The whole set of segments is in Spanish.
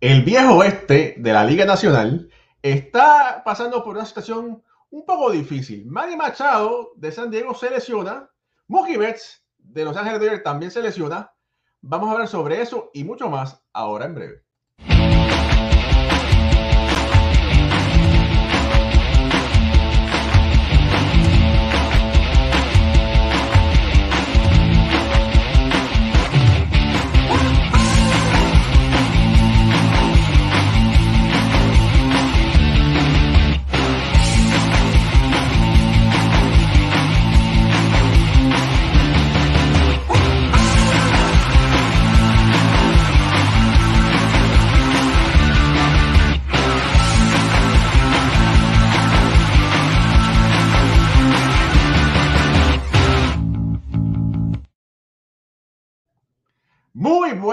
El viejo oeste de la Liga Nacional está pasando por una situación un poco difícil. Manny Machado de San Diego se lesiona. Mookie Betts de Los Ángeles también se lesiona. Vamos a hablar sobre eso y mucho más ahora en breve.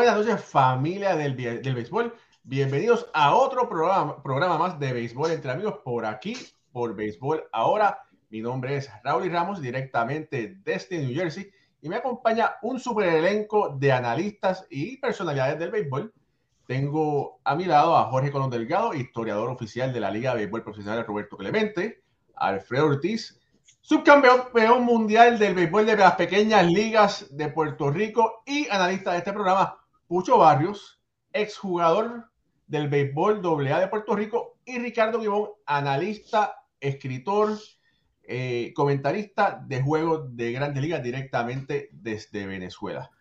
Buenas noches familia del, del béisbol. Bienvenidos a otro programa, programa más de béisbol entre amigos por aquí, por béisbol. Ahora, mi nombre es Raúl Ramos, directamente desde New Jersey, y me acompaña un super elenco de analistas y personalidades del béisbol. Tengo a mi lado a Jorge Colón Delgado, historiador oficial de la Liga de Béisbol Profesional Roberto Clemente, Alfredo Ortiz, subcampeón mundial del béisbol de las pequeñas ligas de Puerto Rico y analista de este programa, Pucho Barrios, exjugador del béisbol AA de Puerto Rico, y Ricardo Guibón, analista, escritor, eh, comentarista de juegos de grandes ligas directamente desde Venezuela.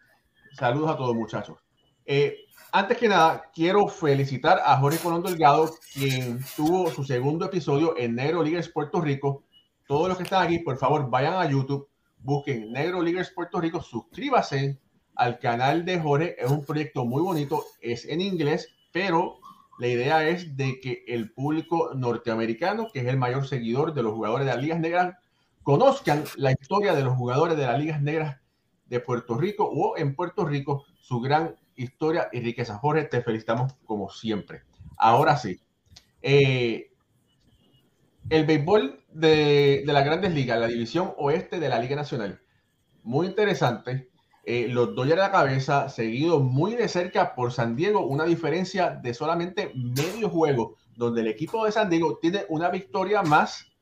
Saludos a todos muchachos. Eh, antes que nada, quiero felicitar a Jorge Colón Delgado, quien tuvo su segundo episodio en Negro Ligas Puerto Rico todos los que están aquí, por favor, vayan a YouTube, busquen Negro Leaguers Puerto Rico, suscríbase al canal de Jorge. Es un proyecto muy bonito, es en inglés, pero la idea es de que el público norteamericano, que es el mayor seguidor de los jugadores de las ligas negras, conozcan la historia de los jugadores de las ligas negras de Puerto Rico o en Puerto Rico, su gran historia y riqueza. Jorge, te felicitamos como siempre. Ahora sí. Eh, el béisbol de, de, las grandes ligas, la división oeste de la Liga Nacional. Muy interesante. Eh, los Dodgers a la cabeza, seguido muy de cerca por San Diego, una diferencia de solamente medio juego, donde el equipo de San Diego tiene una victoria más,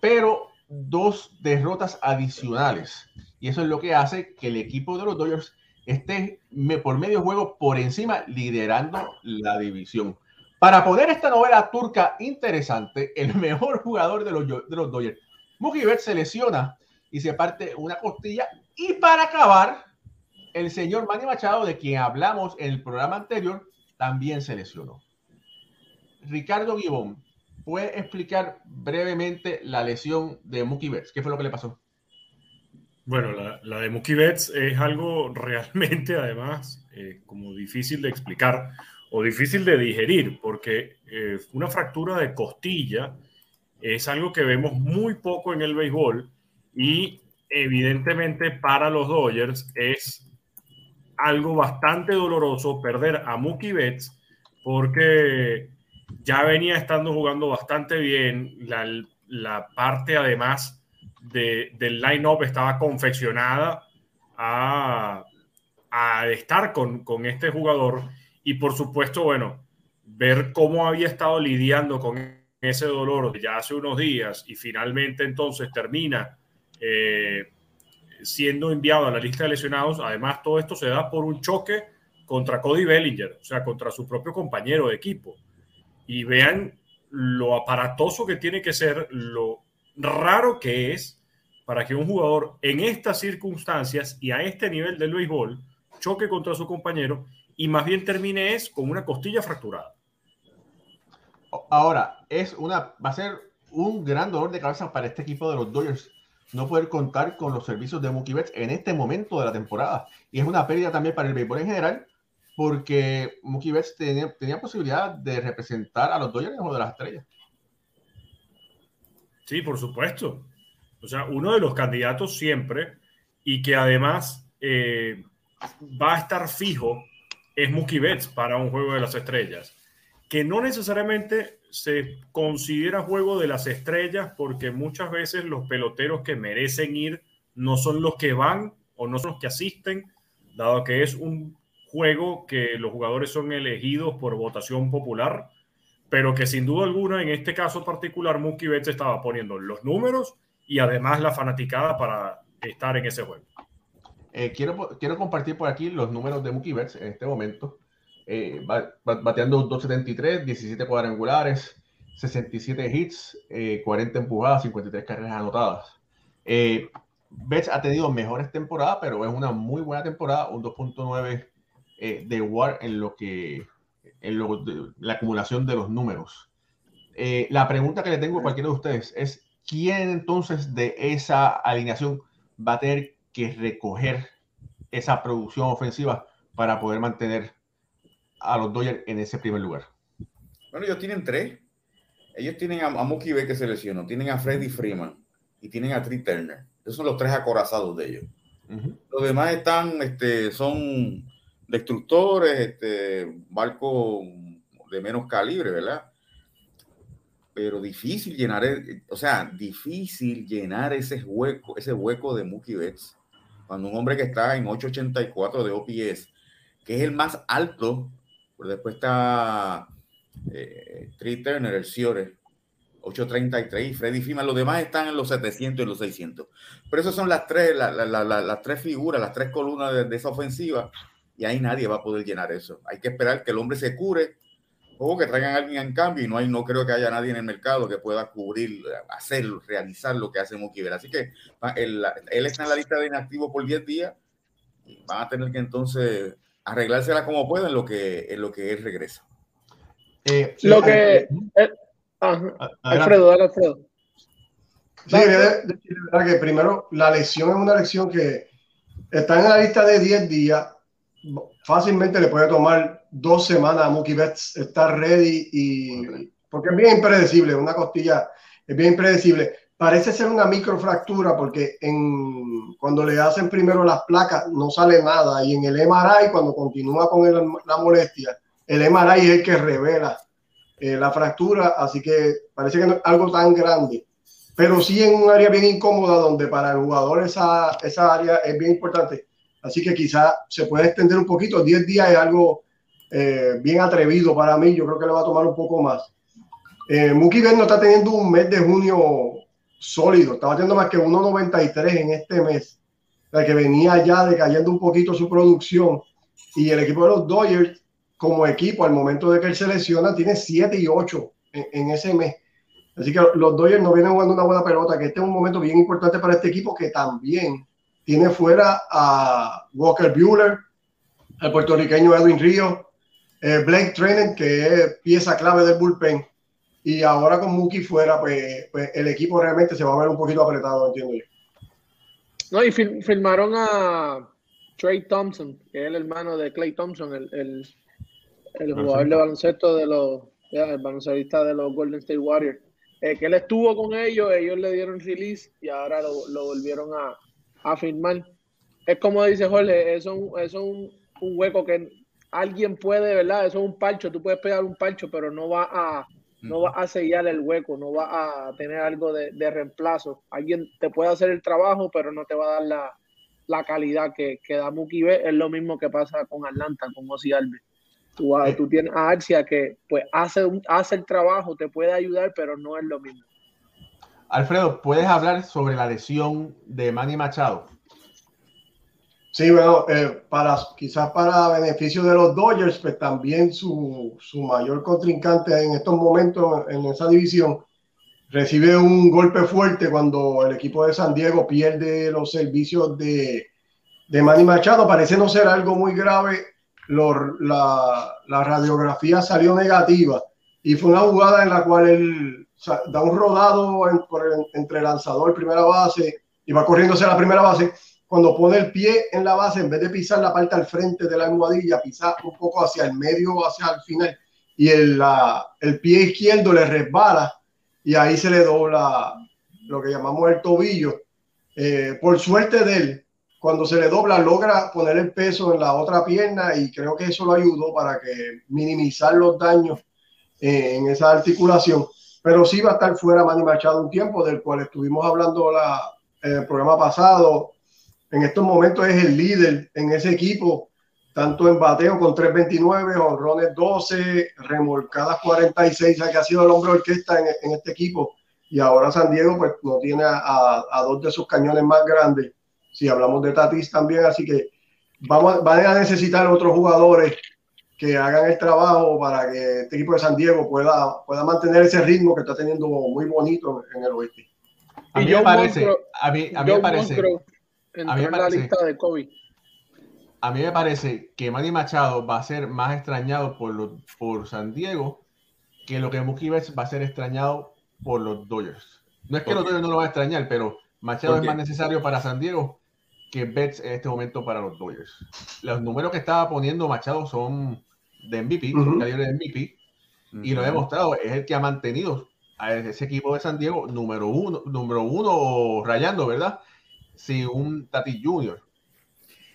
pero dos derrotas adicionales. Y eso es lo que hace que el equipo de los Dodgers esté por medio juego por encima, liderando la división. Para poner esta novela turca interesante, el mejor jugador de los, de los Dodgers, Mookie se lesiona y se parte una costilla. Y para acabar, el señor Manny Machado, de quien hablamos en el programa anterior, también se lesionó. Ricardo Gibón, ¿puede explicar brevemente la lesión de Mookie Betts? ¿Qué fue lo que le pasó? Bueno, la, de Mookie Betts es algo realmente, además, eh, como difícil de explicar o difícil de digerir, porque eh, una fractura de costilla es algo que vemos muy poco en el béisbol y evidentemente para los Dodgers es algo bastante doloroso perder a Mookie Betts porque ya venía estando jugando bastante bien, la, la parte además de, del line-up estaba confeccionada a, a estar con, con este jugador. Y por supuesto, bueno, ver cómo había estado lidiando con ese dolor ya hace unos días y finalmente entonces termina eh, siendo enviado a la lista de lesionados. Además, todo esto se da por un choque contra Cody Bellinger, o sea, contra su propio compañero de equipo. Y vean lo aparatoso que tiene que ser, lo raro que es para que un jugador en estas circunstancias y a este nivel del béisbol choque contra su compañero y más bien termine es con una costilla fracturada. Ahora, es una, va a ser un gran dolor de cabeza para este equipo de los Dodgers no poder contar con los servicios de Mookie Betts en este momento de la temporada. Y es una pérdida también para el béisbol en general, porque Mookie Betts tenía, tenía posibilidad de representar a los Dodgers o de las estrellas. Sí, por supuesto. O sea, uno de los candidatos siempre y que además eh, va a estar fijo es Mookie Betts para un juego de las estrellas, que no necesariamente se considera juego de las estrellas porque muchas veces los peloteros que merecen ir no son los que van o no son los que asisten, dado que es un juego que los jugadores son elegidos por votación popular, pero que sin duda alguna en este caso particular Mookie Betts estaba poniendo los números y además la fanaticada para estar en ese juego. Eh, quiero, quiero compartir por aquí los números de Mookie Betts en este momento. Eh, bateando 273, 17 cuadrangulares, 67 hits, 40 eh, empujadas, 53 carreras anotadas. Eh, Betts ha tenido mejores temporadas, pero es una muy buena temporada, un 2.9 eh, de WAR en lo que en la acumulación de los números. Eh, la pregunta que le tengo a cualquiera de ustedes es quién entonces de esa alineación va a tener que recoger esa producción ofensiva para poder mantener a los Dodgers en ese primer lugar. Bueno, ellos tienen tres. Ellos tienen a, a Mookie B que se lesionó, tienen a Freddy Freeman y tienen a Tree Turner. Esos son los tres acorazados de ellos. Los demás están, este, son destructores, este, barcos de menos calibre, ¿verdad? Pero difícil llenar, o sea, difícil llenar ese hueco, ese hueco de Mookie Betts. Cuando un hombre que está en 884 de OPS, que es el más alto, pues después está eh, Turner, el Ciore, 833 Freddy Freeman, los demás están en los 700 y los 600. Pero esas son las tres, las tres figuras, las tres columnas de, esa ofensiva y ahí nadie va a poder llenar eso. Hay que esperar que el hombre se cure o que traigan a alguien en cambio y no, hay, no creo que haya nadie en el mercado que pueda cubrir, hacer, realizar lo que hace Mookie Así que él, está en la lista de inactivos por 10 días y van a tener que entonces arreglársela como puedan en lo que, en lo que él regresa. Eh, lo que... Eh, Alfredo, Alfredo. Sí, de, que primero la lesión es una lesión que está en la lista de 10 días. Fácilmente le puede tomar dos semanas a Mookie Betts estar ready y porque es bien impredecible, una costilla es bien impredecible. Parece ser una microfractura porque en, cuando le hacen primero las placas no sale nada y en el MRI cuando continúa con la molestia, el MRI es el que revela eh, la fractura, así que parece que no es algo tan grande, pero sí en un área bien incómoda donde para el jugador esa, esa área es bien importante. Así que quizá se puede extender un poquito. 10 días es algo eh, bien atrevido para mí. Yo creo que le va a tomar un poco más. Eh, Mookie no está teniendo un mes de junio sólido. Estaba teniendo más que 1.93 en este mes. la que venía ya decayendo un poquito su producción. Y el equipo de los Dodgers como equipo al momento de que él se lesiona tiene 7 y 8 en, ese mes. Así que los Dodgers no vienen jugando una buena pelota, que este es un momento bien importante para este equipo que también tiene fuera a Walker Bueller, al puertorriqueño Edwin Río, eh, Blake Trennan, que es pieza clave del bullpen, y ahora con Mookie fuera, pues, pues, el equipo realmente se va a ver un poquito apretado, entiendo yo. No, y firmaron a Trey Thompson, que es el hermano de Clay Thompson, el el jugador de baloncesto de los, el baloncelista de los Golden State Warriors, eh, que él estuvo con ellos, ellos le dieron release y ahora lo, lo volvieron a, a, firmar. Es como dice Jorge, eso, es un, un, hueco que alguien puede, ¿verdad? Eso es un parcho, tú puedes pegar un parcho, pero no va a, no va a sellar el hueco, no va a tener algo de, de, reemplazo. Alguien te puede hacer el trabajo, pero no te va a dar la, la calidad que, que da Mookie B. Es lo mismo que pasa con Atlanta, con Ozzy Alves. Eh. Tú, tienes a Arcia que pues hace, hace el trabajo, te puede ayudar, pero no es lo mismo. Alfredo, ¿puedes hablar sobre la lesión de Manny Machado? Sí, bueno, eh, para, quizás para beneficio de los Dodgers, pues también su, su, mayor contrincante en estos momentos en esa división recibe un golpe fuerte cuando el equipo de San Diego pierde los servicios de, de Manny Machado. Parece no ser algo muy grave la, la, radiografía salió negativa y fue una jugada en la cual él da un rodado entre lanzador, primera base y va corriendo hacia la primera base. Cuando pone el pie en la base, en vez de pisar la parte al frente de la almohadilla, pisa un poco hacia el medio, hacia el final, y el, la, el pie izquierdo le resbala y ahí se le dobla lo que llamamos el tobillo. Eh, por suerte de él, cuando se le dobla logra poner el peso en la otra pierna y creo que eso lo ayudó para que minimizar los daños eh, en esa articulación. Pero sí va a estar fuera Manny Machado un tiempo, del cual estuvimos hablando la, en el programa pasado. En estos momentos es el líder en ese equipo. tanto en bateo con 329, honrones 12, remolcadas 46, ya que ha sido el hombre orquesta en, en, este equipo. Y ahora San Diego pues no tiene a, a, dos de sus cañones más grandes. Si hablamos de Tatis también, así que vamos, van a necesitar otros jugadores que hagan el trabajo para que este equipo de San Diego pueda, pueda mantener ese ritmo que está teniendo muy bonito en el oeste. A mí me parece, a mí, a mí me parece, a parece, la lista de COVID a mí me parece que Manny Machado va a ser más extrañado por, los, por San Diego que lo que Mookie Betts va a ser extrañado por los Dodgers. No es que los Dodgers no lo van a extrañar, pero Machado es más necesario para San Diego que Betts en este momento para los Dodgers. Los números que estaba poniendo Machado son de MVP, uh -huh. de MVP, uh -huh. y lo he demostrado, es el que ha mantenido a ese equipo de San Diego número uno, número uno rayando, ¿verdad? Sin un Tati Junior.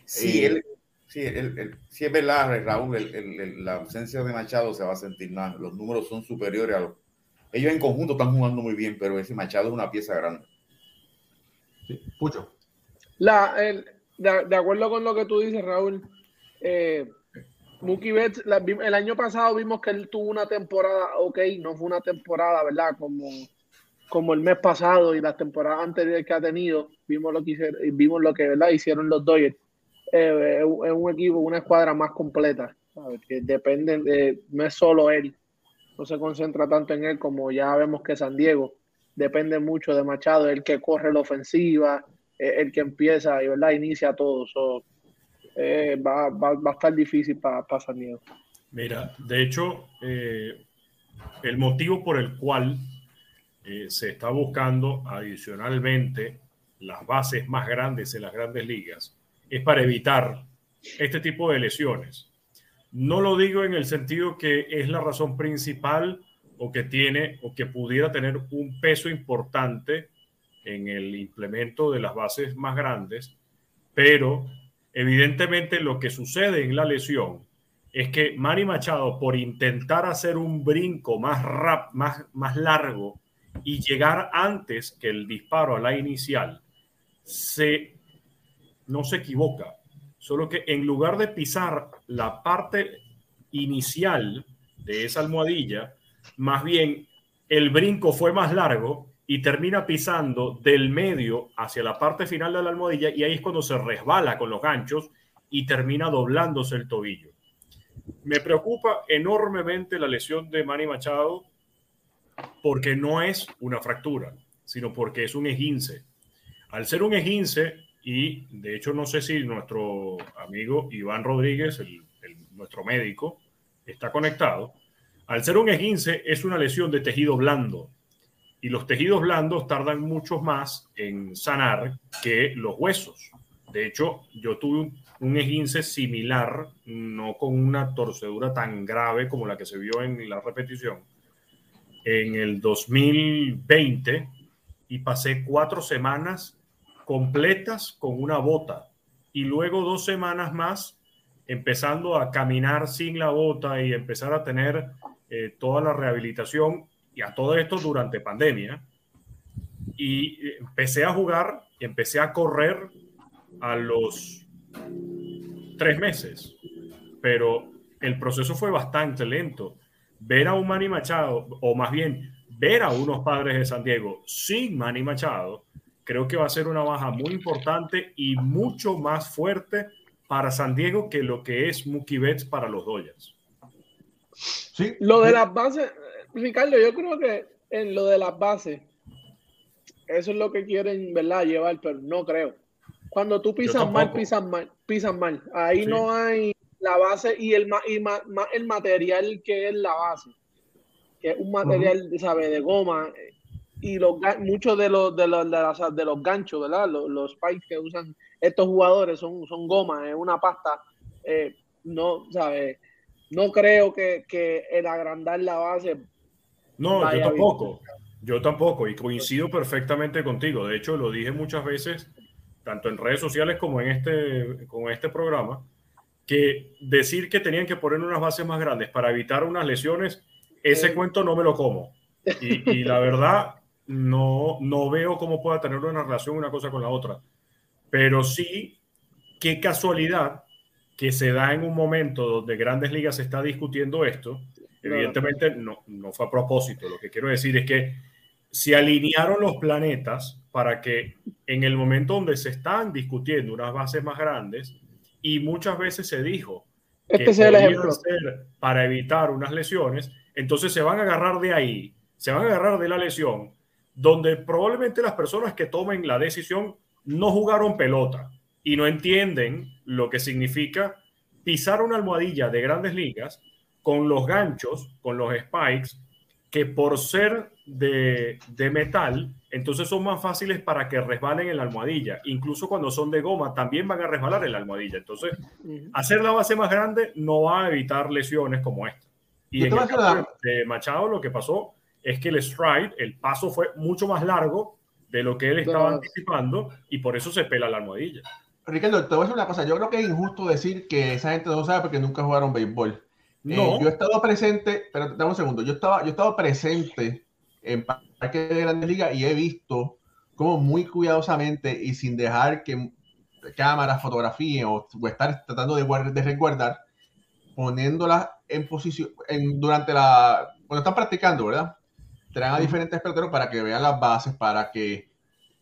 Sí, eh, él, Sí, sí, es verdad, Raúl, el, la ausencia de Machado se va a sentir más. Los números son superiores a los. Ellos en conjunto están jugando muy bien, pero ese Machado es una pieza grande. Sí, Pucho. La, el, de, de, acuerdo con lo que tú dices, Raúl, eh, Mookie Betts, la, el año pasado vimos que él tuvo una temporada, ok, no fue una temporada, ¿verdad? Como, como el mes pasado y las temporadas anteriores que ha tenido, vimos lo que, hicieron, vimos lo que ¿verdad? hicieron los Dodgers eh, es un equipo, una escuadra más completa, que depende, de, no es solo él, no se concentra tanto en él como ya vemos que San Diego depende mucho de Machado, el que corre la ofensiva, el que empieza y ¿verdad? inicia todo. So, eh, va, va, va, a estar difícil para pa San Diego. Mira, de hecho, eh, el motivo por el cual eh, se está buscando adicionalmente las bases más grandes en las grandes ligas es para evitar este tipo de lesiones. No lo digo en el sentido que es la razón principal o que tiene o que pudiera tener un peso importante en el implemento de las bases más grandes, pero evidentemente lo que sucede en la lesión es que Manny Machado, por intentar hacer un brinco más, rap, más, más largo y llegar antes que el disparo a la inicial, se no se equivoca, solo que en lugar de pisar la parte inicial de esa almohadilla, más bien el brinco fue más largo y termina pisando del medio hacia la parte final de la almohadilla y ahí es cuando se resbala con los ganchos y termina doblándose el tobillo. Me preocupa enormemente la lesión de Manny Machado porque no es una fractura, sino porque es un esguince. Al ser un esguince, y de hecho, no sé si nuestro amigo Iván Rodríguez, nuestro médico, está conectado. Al ser un esguince, es una lesión de tejido blando. Y los tejidos blandos tardan mucho más en sanar que los huesos. De hecho, yo tuve un esguince similar, no con una torcedura tan grave como la que se vio en la repetición, en el 2020 y pasé cuatro semanas completas con una bota y luego dos semanas más empezando a caminar sin la bota y empezar a tener eh, toda la rehabilitación y a todo esto durante pandemia. Y empecé a jugar y empecé a correr a los tres meses, pero el proceso fue bastante lento. Ver a un Manny Machado, o más bien ver a unos padres de San Diego sin Manny Machado, creo que va a ser una baja muy importante y mucho más fuerte para San Diego que lo que es Mookie Betts para los Dodgers. Sí. Lo de las bases, Ricardo, yo creo que en lo de las bases, eso es lo que quieren, ¿verdad? Llevar, pero no creo. Cuando tú pisas mal, pisas mal, pisas mal. Ahí sí. no hay la base y el, y ma, ma, el material que es la base, que es un material, uh. De goma, y los muchos de los de los, de, las, de los ganchos, ¿verdad? Los, los, spikes que usan estos jugadores son, son goma, es una pasta. Eh, no, ¿sabes? No creo que, que, el agrandar la base. No, yo tampoco. Bien. Yo tampoco. Y coincido perfectamente contigo. De hecho, lo dije muchas veces, tanto en redes sociales como en este, como en este programa, que decir que tenían que poner unas bases más grandes para evitar unas lesiones, ese eh. cuento no me lo como. Y, y la verdad, no, no veo cómo pueda tener una relación una cosa con la otra. Pero sí, qué casualidad que se da en un momento donde Grandes Ligas está discutiendo esto. Evidentemente no, no fue a propósito. Lo que quiero decir es que se alinearon los planetas para que en el momento donde se están discutiendo unas bases más grandes, y muchas veces se dijo este es el ejemplo. para evitar unas lesiones, entonces se van a agarrar de ahí, se van a agarrar de la lesión, donde probablemente las personas que tomen la decisión no jugaron pelota y no entienden lo que significa pisar una almohadilla de grandes ligas con los ganchos, con los spikes, que por ser de, de, metal, entonces son más fáciles para que resbalen en la almohadilla. Incluso cuando son de goma, también van a resbalar en la almohadilla. Entonces, hacer la base más grande no va a evitar lesiones como esta. Y en el caso de Machado lo que pasó es que el stride, el paso fue mucho más largo de lo que él estaba anticipando y por eso se pela la almohadilla. Ricardo, te voy a decir una cosa. Yo creo que es injusto decir que esa gente no sabe porque nunca jugaron béisbol. Eh, no. yo he estado presente, pero dame un segundo. Yo estaba, yo he estado presente en parques de Grandes Ligas y he visto como muy cuidadosamente y sin dejar que cámaras fotografíen o, estar tratando de, de resguardar, poniéndolas en posición en, durante la cuando están practicando, ¿verdad? Traen a diferentes peloteros para que vean las bases, para que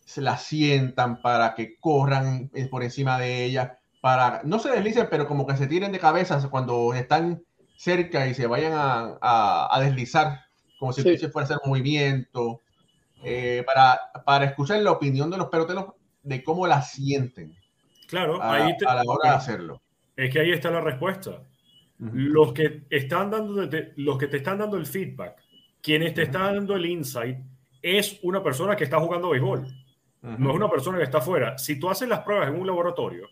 se las sientan, para que corran eh, por encima de ellas, para no se deslicen, pero como que se tiren de cabeza cuando están cerca y se vayan a, a, deslizar, como si se fuera a hacer movimiento, eh, para, para escuchar la opinión de los peloteros de cómo la sienten. Claro, a, ahí a la hora de hacerlo. Es que ahí está la respuesta. Los que están dando, los que te están dando el feedback, quienes te están dando el insight, es una persona que está jugando béisbol. No es una persona que está fuera. Si tú haces las pruebas en un laboratorio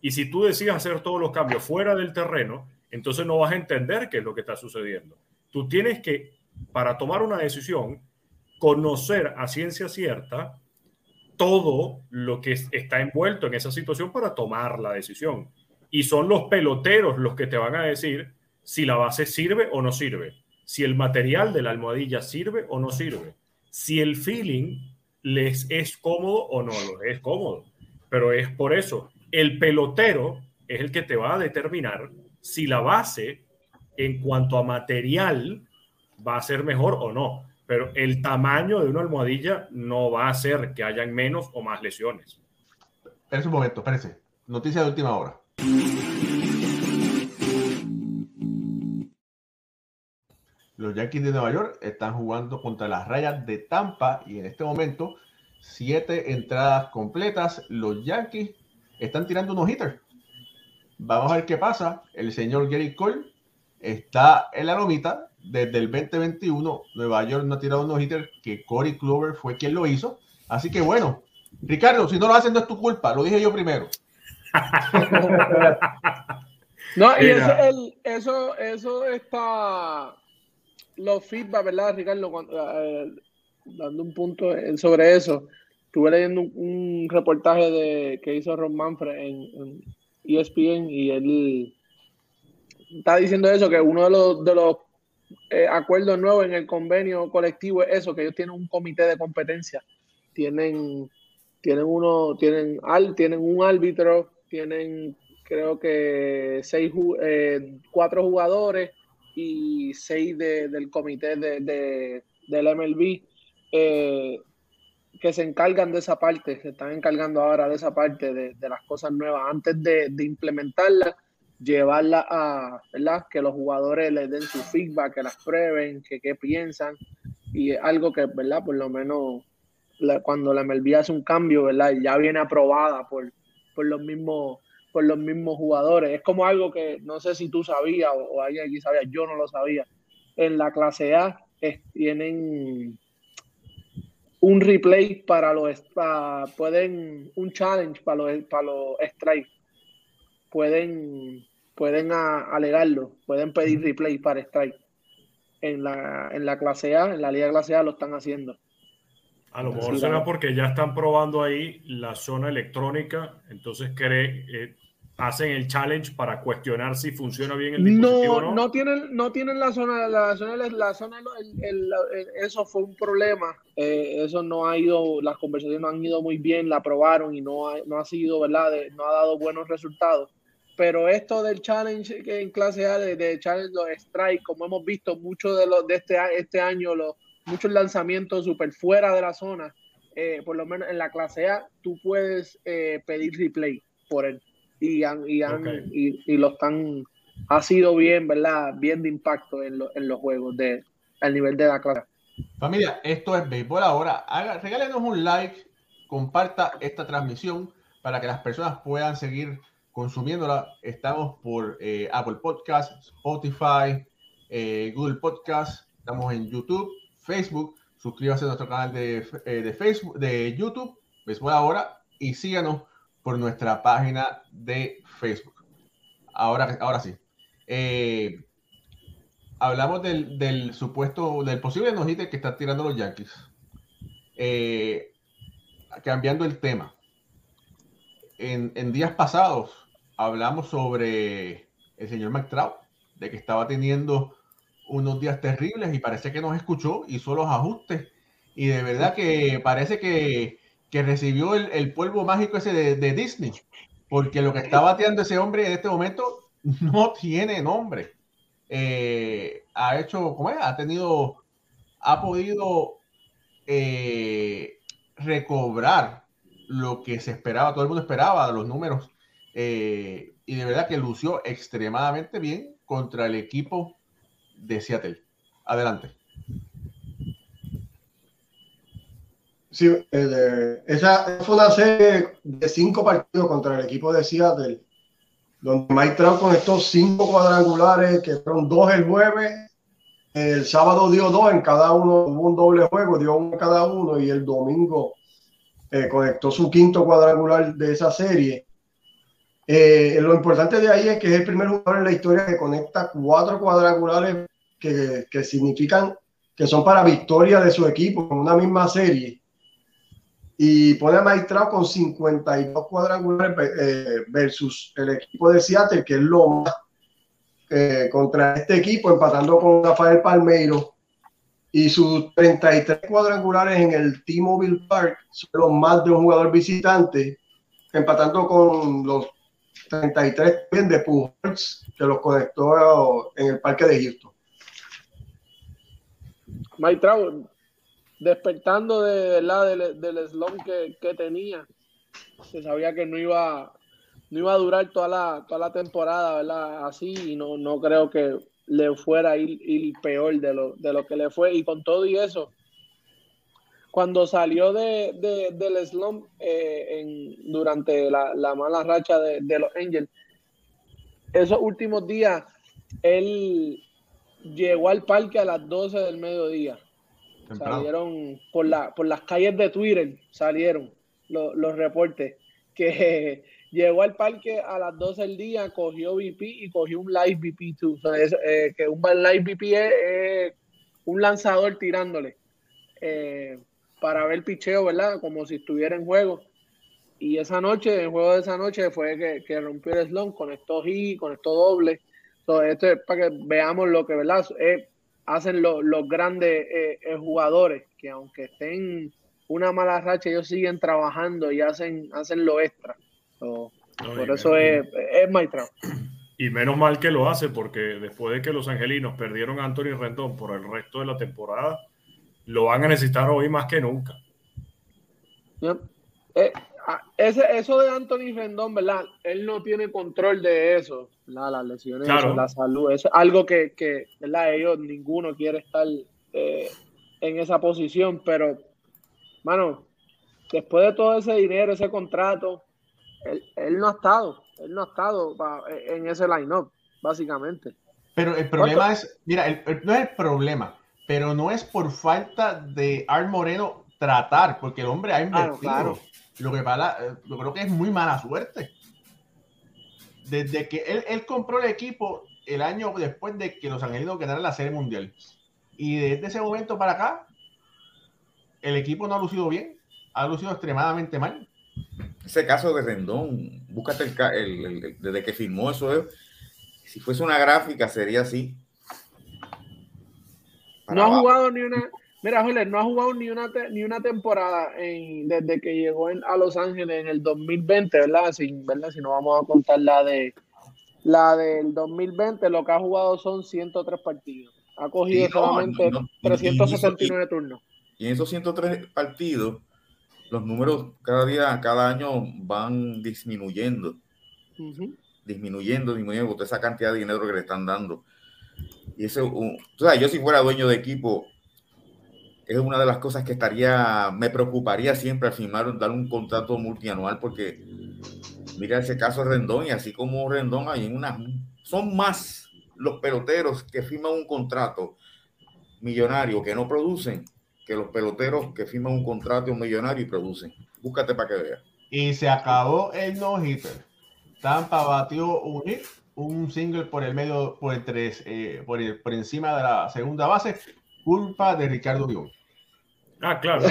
y si tú decides hacer todos los cambios fuera del terreno, entonces no vas a entender qué es lo que está sucediendo. Tú tienes que, para tomar una decisión, conocer a ciencia cierta todo lo que está envuelto en esa situación para tomar la decisión y son los peloteros los que te van a decir si la base sirve o no sirve, si el material de la almohadilla sirve o no sirve, si el feeling les es cómodo o no es cómodo. Pero es por eso, el pelotero es el que te va a determinar si la base en cuanto a material va a ser mejor o no. Pero el tamaño de una almohadilla no va a hacer que hayan menos o más lesiones. Espera un momento, espérese. Noticia de última hora. Los Yankees de Nueva York están jugando contra las rayas de Tampa y en este momento, siete entradas completas. Los Yankees están tirando unos hitters. Vamos a ver qué pasa. El señor Gary Cole está en la lomita desde el 2021. Nueva York no ha tirado unos hitters que Corey Clover fue quien lo hizo. Así que bueno, Ricardo, si no lo hacen no es tu culpa. Lo dije yo primero. no, y eso, eso, está los feedback, ¿verdad, Ricardo? Eh, dando un punto sobre eso. Estuve leyendo un, reportaje de, que hizo Ron Manfred en, ESPN y él está diciendo eso, que uno de los, de los eh, acuerdos nuevos en el convenio colectivo es eso, que ellos tienen un comité de competencia. Tienen, tienen uno, tienen, al, tienen un árbitro, tienen creo que seis, eh, cuatro jugadores y seis del comité de, del MLB eh, que se encargan de esa parte, se están encargando ahora de esa parte de, las cosas nuevas antes de, implementarla llevarla a, ¿verdad? Que los jugadores les den su feedback, que las prueben, que qué piensan y algo que, ¿verdad? Por lo menos cuando la MLB hace un cambio, ¿verdad? Ya viene aprobada por, por los mismos por los mismos jugadores. Es como algo que no sé si tú sabías o, alguien aquí sabía, yo no lo sabía. En la clase A tienen un replay para los pueden un challenge para los para los strikes. Pueden pueden alegarlo, pueden pedir replay para strike. En la, en la clase A, en la liga clase A lo están haciendo. A lo mejor será porque ya están probando ahí la zona electrónica, entonces cree, eh, hacen el challenge para cuestionar si funciona bien el dispositivo no, no. tienen, no tienen la zona, la zona, la zona eso fue un problema. Eh, eso no ha ido, las conversaciones no han ido muy bien, la aprobaron y no ha, no ha sido, ¿verdad? no ha dado buenos resultados. Pero esto del challenge en clase A, de, challenge los strike, como hemos visto mucho de los de este, este año, los, muchos lanzamientos super fuera de la zona, eh, por lo menos en la clase A, tú puedes eh, pedir replay por él. Y, y, y, lo están, ha sido bien, ¿verdad? Bien de impacto en, en los juegos de, al nivel de la clase. Familia, esto es Béisbol ahora. Haga, regálenos un like, comparta esta transmisión para que las personas puedan seguir consumiéndola. Estamos por eh, Apple Podcast, Spotify, eh, Google Podcast, estamos en YouTube, Facebook. Suscríbase a nuestro canal de, eh, de Facebook, de YouTube, ahora, y síganos por nuestra página de Facebook. Ahora, ahora sí. hablamos del, del, supuesto, del posible nojite que están tirando los Yankees. cambiando el tema. En, en, días pasados hablamos sobre el señor McTraut, de que estaba teniendo unos días terribles y parece que nos escuchó, hizo los ajustes y de verdad que parece que, que recibió el, polvo mágico ese de, de, Disney, porque lo que está bateando ese hombre en este momento no tiene nombre. Eh, ha hecho, ¿cómo es? Ha tenido, ha podido eh, recobrar lo que se esperaba, todo el mundo esperaba, los números eh, y de verdad que lució extremadamente bien contra el equipo de Seattle. Adelante. Sí, eh, esa fue una serie de cinco partidos contra el equipo de Seattle, donde Mike Trout con cinco cuadrangulares, que fueron dos el jueves, el sábado dio dos en cada uno, hubo un doble juego, dio uno en cada uno, y el domingo eh, conectó su quinto cuadrangular de esa serie. Eh, lo importante de ahí es que es el primer jugador en la historia que conecta cuatro cuadrangulares que, significan que son para victoria de su equipo en una misma serie. Y pone a Maestrao con 52 cuadrangulares eh, versus el equipo de Seattle, que es lo más eh, contra este equipo, empatando con Rafael Palmeiro. Y sus 33 cuadrangulares en el T-Mobile Park son los más de un jugador visitante, empatando con los 33 de Pujols que los conectó en el parque de Houston. Mike despertando de, la, del, del slump que, que, tenía, se sabía que no iba, no iba a durar toda la, toda la temporada, ¿verdad? Así, y no, no creo que le fuera a ir, ir peor de lo, de lo que le fue. Y con todo y eso, cuando salió de, del slump eh, en, durante la, mala racha de, los Angels, esos últimos días, él llegó al parque a las 12 del mediodía. Salieron por, la, por las calles de Twitter, salieron los, reportes, que llegó al parque a las 12 del día, cogió VP y cogió un live VP 2. Eh, que un live VP es, un lanzador tirándole. Eh, para ver picheo, ¿verdad? Como si estuviera en juego. Y esa noche, el juego de esa noche fue que, que rompió el slump, conectó con conectó doble. Entonces, esto es para que veamos lo que, ¿verdad? hacen los grandes eh, eh, jugadores, que aunque estén una mala racha, ellos siguen trabajando y hacen, hacen lo extra. por eso es, es maestro. Y menos mal que lo hace, porque después de que los angelinos perdieron a Anthony Rendón por el resto de la temporada, lo van a necesitar hoy más que nunca. Eh, ese, eso de Anthony Rendón, ¿verdad? Él no tiene control de eso, las lesiones, la salud, eso es algo que, que, ¿verdad? Ellos, ninguno quiere estar eh, en esa posición, pero, mano, después de todo ese dinero, ese contrato, él, no ha estado, él no ha estado en ese line-up, básicamente. Pero el problema es, mira, no es el problema pero no es por falta de Art Moreno tratar, porque el hombre ha invertido. Lo que para, eh, yo creo que es muy mala suerte. Desde que él, compró el equipo el año después de que los angelinos ganaran la Serie Mundial. Y desde ese momento para acá, el equipo no ha lucido bien, ha lucido extremadamente mal. Ese caso de Rendón, búscate el, desde que firmó eso. Si fuese una gráfica, sería así no ha jugado ni una. Mira, Joler, no ha jugado ni una, ni una temporada desde que llegó a Los Ángeles en el 2020, ¿verdad? Sin, ¿verdad? Si no vamos a contar la de La del 2020 lo que ha jugado son 103 partidos. Ha cogido solamente 369 turnos. Y en esos 103 partidos, los números cada día, cada año van disminuyendo. Disminuyendo, disminuyendo, esa cantidad de dinero que le están dando. Y eso, o sea, yo si fuera dueño de equipo, es una de las cosas que estaría, me preocuparía siempre al firmar, dar un contrato multianual, porque mira ese caso Rendón, y así como Rendón hay una, son más los peloteros que firman un contrato millonario que no producen que los peloteros que firman un contrato millonario y producen. Búscate para que veas. Y se acabó el no-hitter. Tampa batió un hit, un single por el medio, por, el tres, eh, por, el, por encima de la segunda base, culpa de Ricardo Dion. Ah, claro.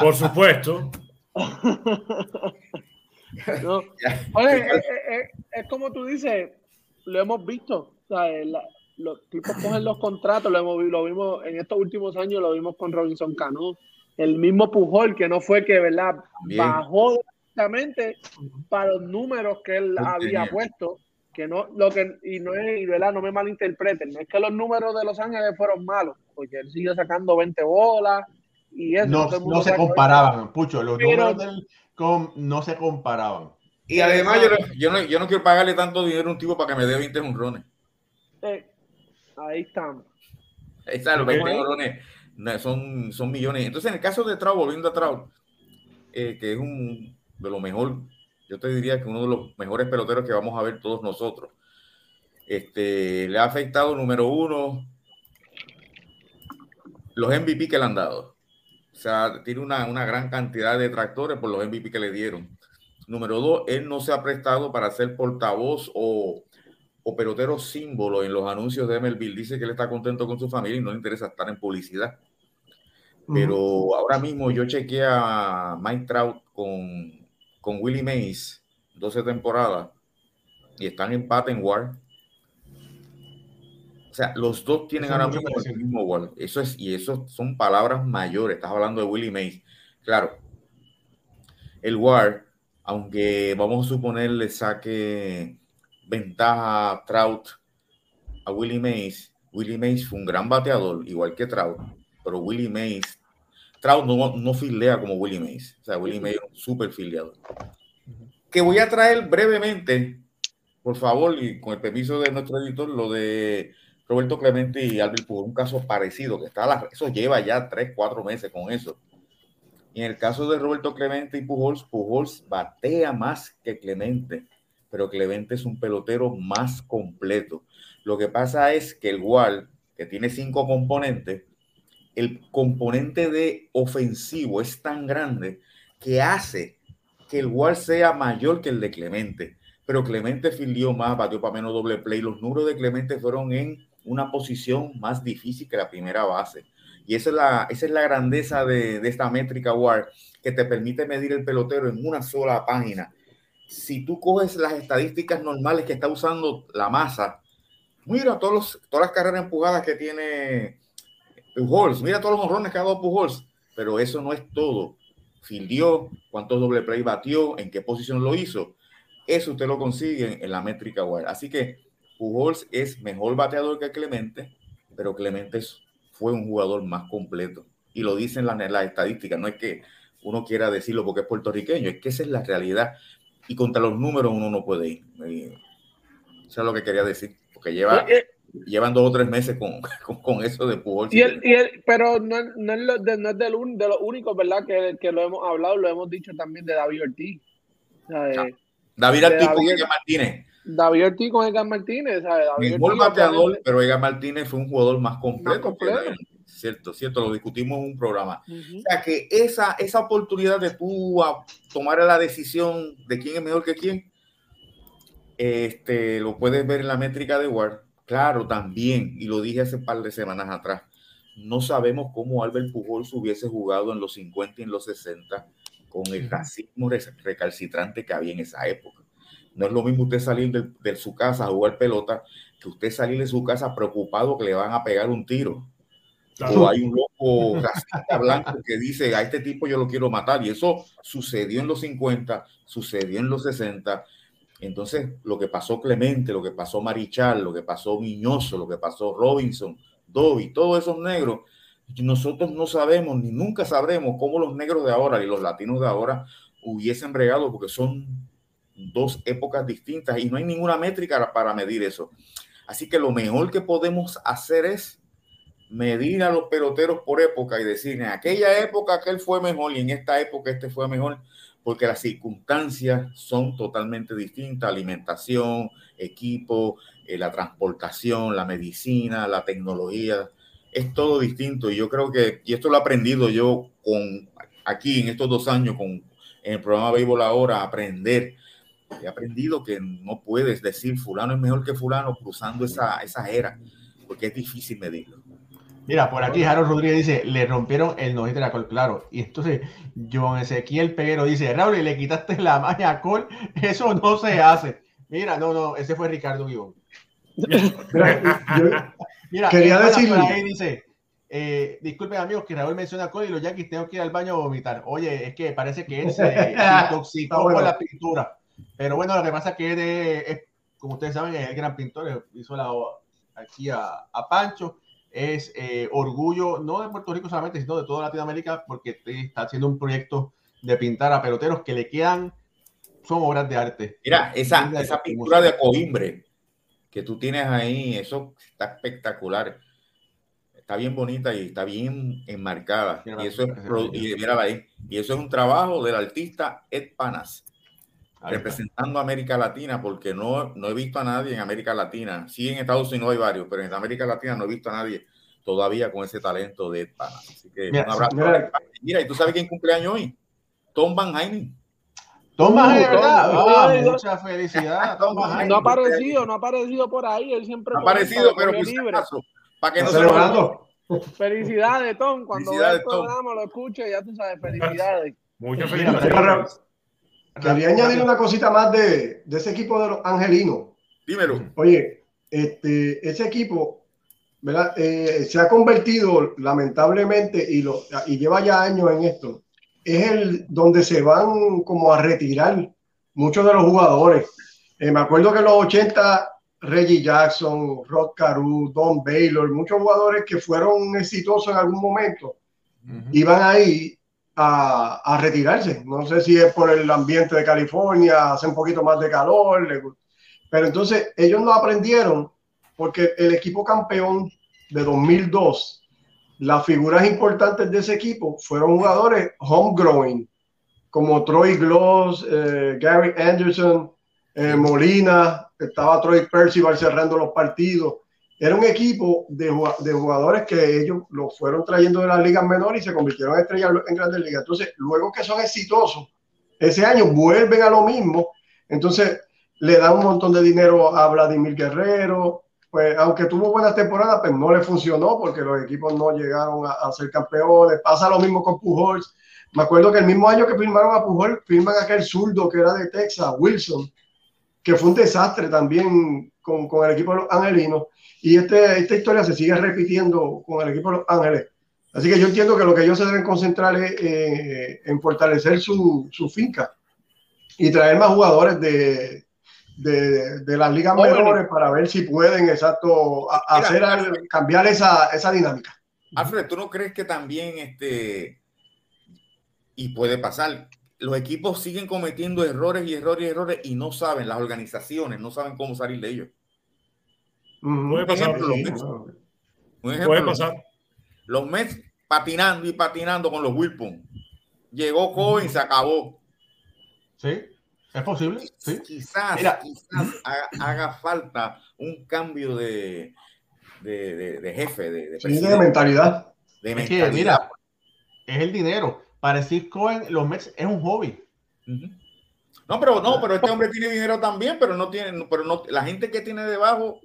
Por supuesto. es, como tú dices, lo hemos visto. los tipos cogen los contratos, lo, hemos, lo vimos en estos últimos años, lo vimos con Robinson Cano, el mismo Pujol, que no fue que, ¿verdad? Bajó para los números que él había puesto que no, lo que, y no es, y ¿verdad? no me malinterpreten, no es que los números de Los Ángeles fueron malos, porque él sigue sacando 20 bolas y eso. No, no se comparaban, Pucho, los números del com no se comparaban. Y además yo, yo, no, yo no quiero pagarle tanto dinero a un tipo para que me dé 20 honrones. Eh, ahí estamos. Ahí están los 20 honrones, son, son millones. Entonces, en el caso de Trout, volviendo a Trout, eh, que es un de lo mejor yo te diría que uno de los mejores peloteros que vamos a ver todos nosotros. Este, le ha afectado, número uno, los MVP que le han dado. O sea, tiene una, gran cantidad de tractores por los MVP que le dieron. Número dos, él no se ha prestado para ser portavoz o, o pelotero símbolo en los anuncios de MLB. Dice que él está contento con su familia y no le interesa estar en publicidad. Pero ahora mismo yo chequeé a Mike Trout con con Willie Mays, 12 temporadas, y están en empate en War. O sea, los dos tienen ahora mismo el mismo War. Eso es, y eso son palabras mayores. Estás hablando de Willie Mays. Claro, el War, aunque vamos a suponer le saque ventaja a Trout a Willie Mays, Willie Mays fue un gran bateador, igual que Trout, pero Willie Mays Trout no, no filea como Willie Mays. O sea, Willie Mays es un súper filiado. Que voy a traer brevemente, por favor, y con el permiso de nuestro editor, lo de Roberto Clemente y Albert Pujol, un caso parecido, que está eso lleva ya tres, cuatro meses con eso. Y en el caso de Roberto Clemente y Pujols, Pujols batea más que Clemente, pero Clemente es un pelotero más completo. Lo que pasa es que el Wall, que tiene cinco componentes, el componente de ofensivo es tan grande que hace que el WAR sea mayor que el de Clemente. Pero Clemente filió más, batió para menos doble play. Los números de Clemente fueron en una posición más difícil que la primera base. Y esa es la, esa es la grandeza de, de esta métrica WAR, que te permite medir el pelotero en una sola página. Si tú coges las estadísticas normales que está usando la masa, mira todos todas las carreras empujadas que tiene Pujols, mira todos los honrones que ha dado Pujols, pero eso no es todo. Fildió, cuántos doble play batió, en qué posición lo hizo. Eso usted lo consigue en la métrica web. Así que Pujols es mejor bateador que Clemente, pero Clemente fue un jugador más completo. Y lo dicen las, estadísticas, no es que uno quiera decirlo porque es puertorriqueño, es que esa es la realidad. Y contra los números uno no puede ir. Eso es lo que quería decir, porque lleva... Eh, llevan dos o tres meses con, con, eso de Pujol. Y pero no, no, es, lo, de, no es de los únicos, ¿verdad? Que, que, lo hemos hablado, lo hemos dicho también de David Ortiz. David Ortiz con Edgar Martínez. David Ortiz con Edgar Martínez. ¿sabes? David bateador, pero Edgar Martínez fue un jugador más completo. Cierto, cierto, lo discutimos en un programa. O sea que esa, esa oportunidad de tú tomar la decisión de quién es mejor que quién, este, lo puedes ver en la métrica de Ward Claro, también, y lo dije hace un par de semanas atrás, no sabemos cómo Albert Pujols hubiese jugado en los 50 y en los 60 con el racismo recalcitrante que había en esa época. No es lo mismo usted salir de, su casa a jugar pelota que usted salir de su casa preocupado que le van a pegar un tiro. O hay un loco racista blanco que dice, a este tipo yo lo quiero matar. Y eso sucedió en los 50, sucedió en los 60, Entonces, lo que pasó Clemente, lo que pasó Marichal, lo que pasó Miñoso, lo que pasó Robinson, Dobby, todos esos negros, nosotros no sabemos ni nunca sabremos cómo los negros de ahora y los latinos de ahora hubiesen bregado porque son dos épocas distintas y no hay ninguna métrica para medir eso. Así que lo mejor que podemos hacer es medir a los peloteros por época y decir, en aquella época aquel fue mejor y en esta época este fue mejor, porque las circunstancias son totalmente distintas, alimentación, equipo, eh, la transportación, la medicina, la tecnología, es todo distinto. Y yo creo que, y esto lo he aprendido yo con aquí en estos dos años, con en el programa Béisbol ahora, aprender. He aprendido que no puedes decir fulano es mejor que fulano cruzando esa, esa era, porque es difícil medirlo. Mira, por aquí Harold Rodríguez dice, le rompieron el nojito de la Col, claro. Y entonces John Ezequiel Peguero dice, Raúl, le quitaste la magia a Col, eso no se hace. Mira, no, no, ese fue Ricardo Guión. Mira, quería decirle. dice, eh, disculpen amigos que Raúl menciona Col y los Yankees tengo que ir al baño a vomitar. Oye, es que parece que él se intoxicó con la pintura. Pero bueno, lo que pasa es que él es, como ustedes saben, es el gran pintor, hizo la aquí a, a Pancho es eh, orgullo no de Puerto Rico solamente, sino de toda Latinoamérica, porque está haciendo un proyecto de pintar a peloteros que le quedan, son obras de arte. Mira, esa, esa pintura de coimbre que tú tienes ahí, eso está espectacular. Está bien bonita y está bien enmarcada. y eso es, y, ahí, y eso es un trabajo del artista Ed Panas representando a América Latina, porque no, no he visto a nadie en América Latina. Sí, en Estados Unidos hay varios, pero en América Latina no he visto a nadie todavía con ese talento de pana. Así que mira, un abrazo. Mira, ¿y tú sabes quién cumpleaños hoy? Tom Van Heinen. Tom Van Heinen, ¿verdad? Ah, mucha felicidad. Tom no ha aparecido, no ha aparecido por ahí. Él siempre ha aparecido, pero por libre. para que no se lo Felicidades, Tom. Cuando el programa lo escuche, ya tú sabes, felicidades. Muchas felicidades. Quería añadir una cosita más de, ese equipo de los angelinos. Dímelo. Oye, este, ese equipo ¿verdad? Eh, se ha convertido lamentablemente y, lo, y lleva ya años en esto. Es el donde se van como a retirar muchos de los jugadores. Eh, me acuerdo que en los 80 Reggie Jackson, Rod Carew, Don Baylor, muchos jugadores que fueron exitosos en algún momento, iban ahí a, retirarse. No sé si es por el ambiente de California, hace un poquito más de calor, pero entonces ellos no aprendieron porque el equipo campeón de 2002, las figuras importantes de ese equipo fueron jugadores homegrown, como Troy Gloss, eh, Gary Anderson, eh, Molina, estaba Troy Percival cerrando los partidos era un equipo de, jugadores que ellos lo fueron trayendo de las ligas menores y se convirtieron en estrellas en grandes ligas. Entonces, luego que son exitosos, ese año vuelven a lo mismo. Entonces, le dan un montón de dinero a Vladimir Guerrero. Pues, aunque tuvo buenas temporadas, pues no le funcionó porque los equipos no llegaron a, ser campeones. Pasa lo mismo con Pujols. Me acuerdo que el mismo año que firmaron a Pujols, firman aquel zurdo que era de Texas, Wilson, que fue un desastre también con, con el equipo de los angelinos. Y este, esta historia se sigue repitiendo con el equipo de Los Ángeles. Así que yo entiendo que lo que ellos se deben concentrar es eh, en fortalecer su, su, finca y traer más jugadores de, de, de las ligas menores para ver si pueden, exacto, hacer cambiar esa, esa dinámica. Alfred, ¿tú no crees que también este, y puede pasar, los equipos siguen cometiendo errores y errores y errores y no saben, las organizaciones no saben cómo salir de ellos? Puede pasar. Puede pasar. Los Mets patinando y patinando con los Wilpon. Llegó Cohen y se acabó. Sí, es posible. Quizás, haga, falta un cambio de, de, jefe, de, de, mentalidad. De mentalidad. mira, es el dinero. Para decir Cohen, los Mets es un hobby. No, pero no, pero este hombre tiene dinero también, pero no tiene, pero no, la gente que tiene debajo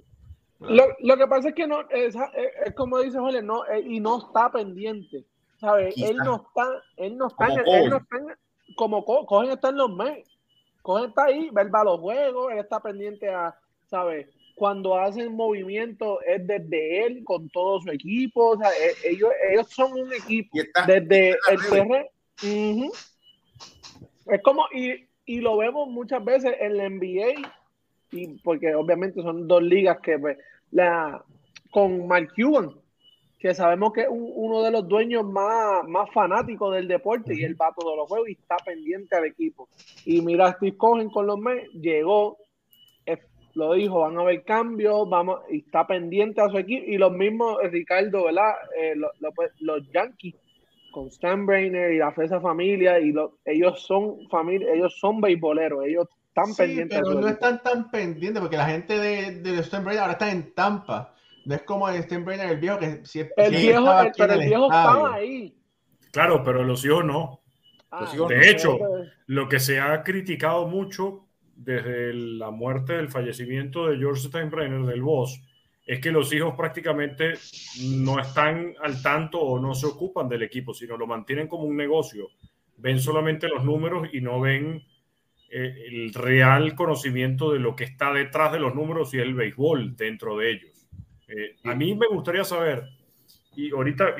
lo, lo, que pasa es que no, es, es, como dice Jorge, no, eh, y no está pendiente, ¿sabes? Él no está, él no está, como él, no está como Cogen está en los meses, Cogen está ahí, ver va los juegos, él está pendiente a, ¿sabes? Cuando hacen movimiento es desde él con todo su equipo, o sea, e, ellos, ellos son un equipo desde el CR. Es como, y y lo vemos muchas veces en la NBA, y porque obviamente son dos ligas que pues, la con Mark Cuban, que sabemos que es uno de los dueños más, más fanáticos del deporte y el va a todos los juegos y está pendiente al equipo. Y mira, Steve Cohen con los Mets llegó, lo dijo, van a haber cambios, vamos, y está pendiente a su equipo. Y los mismos, eh, Ricardo, ¿verdad? Eh, pues, los Yankees con Stan Brainer y la Fresa Familia, y ellos son familia, ellos son beisboleros, ellos están pendientes. Pero no están tan pendientes porque la gente de, de Stan Brainer ahora está en Tampa. No es como el Stan Brainer, el viejo que siempre. El viejo, pero el, viejo estaba ahí. Claro, pero los hijos no. Ah, de hecho, lo que se ha criticado mucho desde la muerte, del fallecimiento de George Steinbrenner, del boss, es que los hijos prácticamente no están al tanto o no se ocupan del equipo, sino lo mantienen como un negocio. Ven solamente los números y no ven eh, el real conocimiento de lo que está detrás de los números y el béisbol dentro de ellos. Eh, a mí me gustaría saber, y ahorita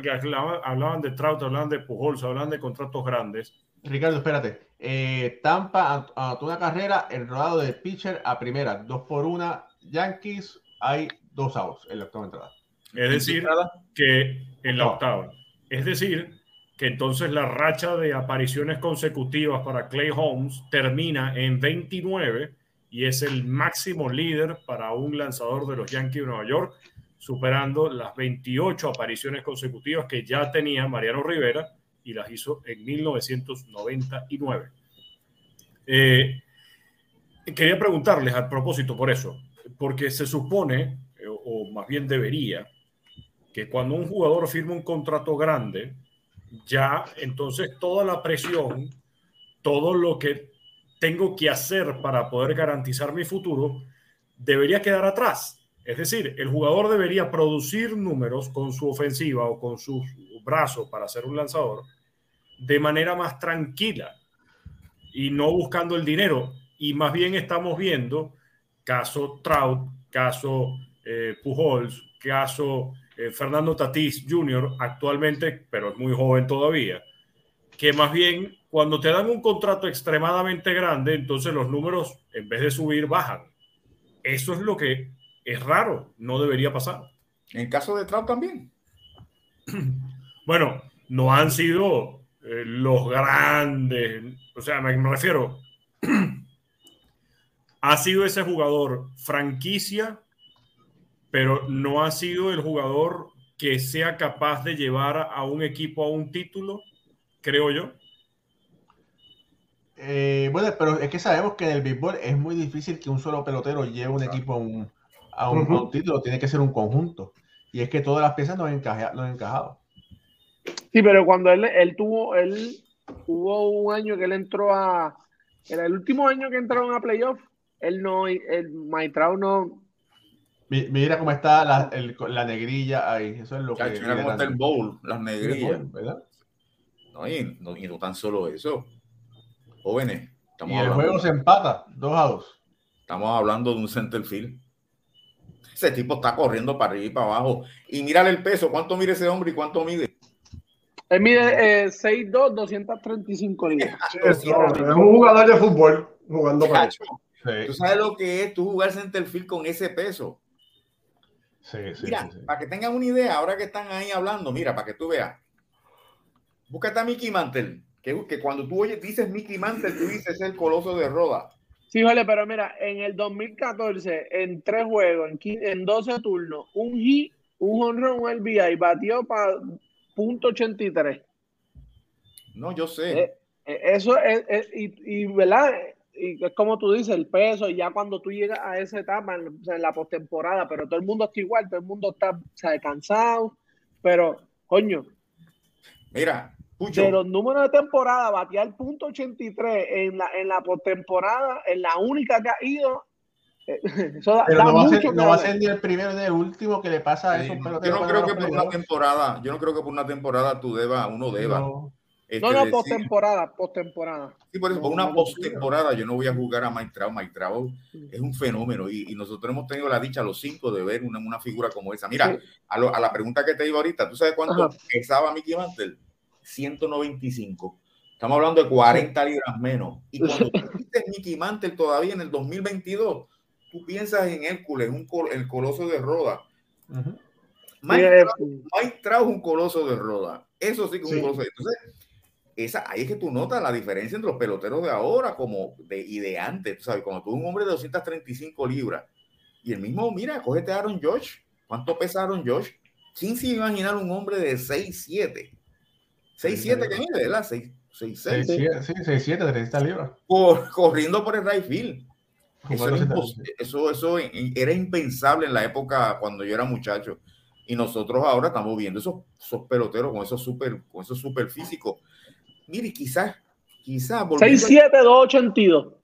hablaban, de Trout, hablaban de Pujols, hablaban de contratos grandes. Ricardo, espérate. Eh, Tampa anotó una carrera, el rodado de pitcher a primera, dos por una. Yankees, hay dos outs en la octava entrada. Es decir, que en la octava. Es decir, que entonces la racha de apariciones consecutivas para Clay Holmes termina en 29 y es el máximo líder para un lanzador de los Yankees de Nueva York, superando las 28 apariciones consecutivas que ya tenía Mariano Rivera y las hizo en 1999. Eh, quería preguntarles a propósito por eso, porque se supone, eh, o más bien debería, que cuando un jugador firma un contrato grande, ya entonces toda la presión, todo lo que tengo que hacer para poder garantizar mi futuro, debería quedar atrás. Es decir, el jugador debería producir números con su ofensiva o con su brazo para ser un lanzador de manera más tranquila y no buscando el dinero. Y más bien estamos viendo caso Trout, caso eh, Pujols, caso eh, Fernando Tatís Jr. actualmente, pero es muy joven todavía, que más bien cuando te dan un contrato extremadamente grande, entonces los números en vez de subir bajan. Eso es lo que es raro, no debería pasar. En caso de Trout también. Bueno, no han sido eh, los grandes, o sea, me, refiero, ha sido ese jugador franquicia, pero no ha sido el jugador que sea capaz de llevar a un equipo a un título, creo yo. Eh, bueno, pero es que sabemos que en el béisbol es muy difícil que un solo pelotero lleve un equipo a un, título, tiene que ser un conjunto. Y es que todas las piezas no han, no han encajado. Sí, pero cuando él, él tuvo, él hubo un año que él entró a, era el último año que entraron a playoff, él no, el Maitrao no. Mira cómo está la, el, la negrilla ahí, eso es lo que. Mira cómo está el bowl, las negrillas. ¿verdad? No y, no, y no tan solo eso. Jóvenes. Estamos y el juego se empata, dos a dos. Estamos hablando de un center field. Ese tipo está corriendo para arriba y para abajo. Y mírale el peso, cuánto mide ese hombre y cuánto mide. Él mide eh, 6'2, 235 libras. es un jugador de fútbol jugando para eso. Tú sabes lo que es tú jugar centerfield con ese peso. Sí, sí, mira, para que tengan una idea, ahora que están ahí hablando, mira, para que tú veas. Búscate a Mickey Mantle, que, que cuando tú oyes, dices Mickey Mantle, tú dices el coloso de Roda. Sí, vale, pero mira, en el 2014, en tres juegos, en, en 12 turnos, un hit, un honrón, un RBI, batió para punto 83. No, yo sé. Eh, eh, eso es, y, y, ¿verdad? Y es como tú dices, el peso, y ya cuando tú llegas a esa etapa, en, o sea, en la postemporada, pero todo el mundo está igual, todo el mundo está o sea, cansado, pero, coño. Mira, De los números de temporada, batear punto 83 en la, en la postemporada, en la única que ha ido, Eso pero no, va a ser, no va a ser, ni el primero ni el último que le pasa a eso. Pero yo no creo que por una temporada, yo no creo que por una temporada tú debas, uno deba. No, este, no, no postemporada, postemporada. Sí, por eso, por una postemporada yo no voy a jugar a Maitrao. Maitrao es un fenómeno y, y, nosotros hemos tenido la dicha los cinco de ver una, una figura como esa. Mira, a, lo, a, la pregunta que te iba ahorita, ¿tú sabes cuánto pesaba Mickey Mantle? 195 Estamos hablando de 40 libras menos. Y cuando tú viste Mickey Mantle todavía en el 2022, tú piensas en Hércules, un el coloso de Roda. Mike, trajo, un coloso de Roda. Eso sí que es un coloso. Entonces, esa, ahí es que tú notas la diferencia entre los peloteros de ahora como de, y de antes. Tú sabes, cuando tú un hombre de 235 libras y el mismo, mira, cógete a Aaron Josh. ¿Cuánto pesa Aaron Josh? ¿Quién se imaginar un hombre de 6'7"? 6'7 que mide, ¿verdad? 6, 6, 6, 6, 7, 30 libras. Por, corriendo por el right field. Eso era, eso, eso era, impensable en la época cuando yo era muchacho. Y nosotros ahora estamos viendo esos, esos peloteros con esos super, con esos super físicos. Mire, quizás, quizás. 6'7, 2'82.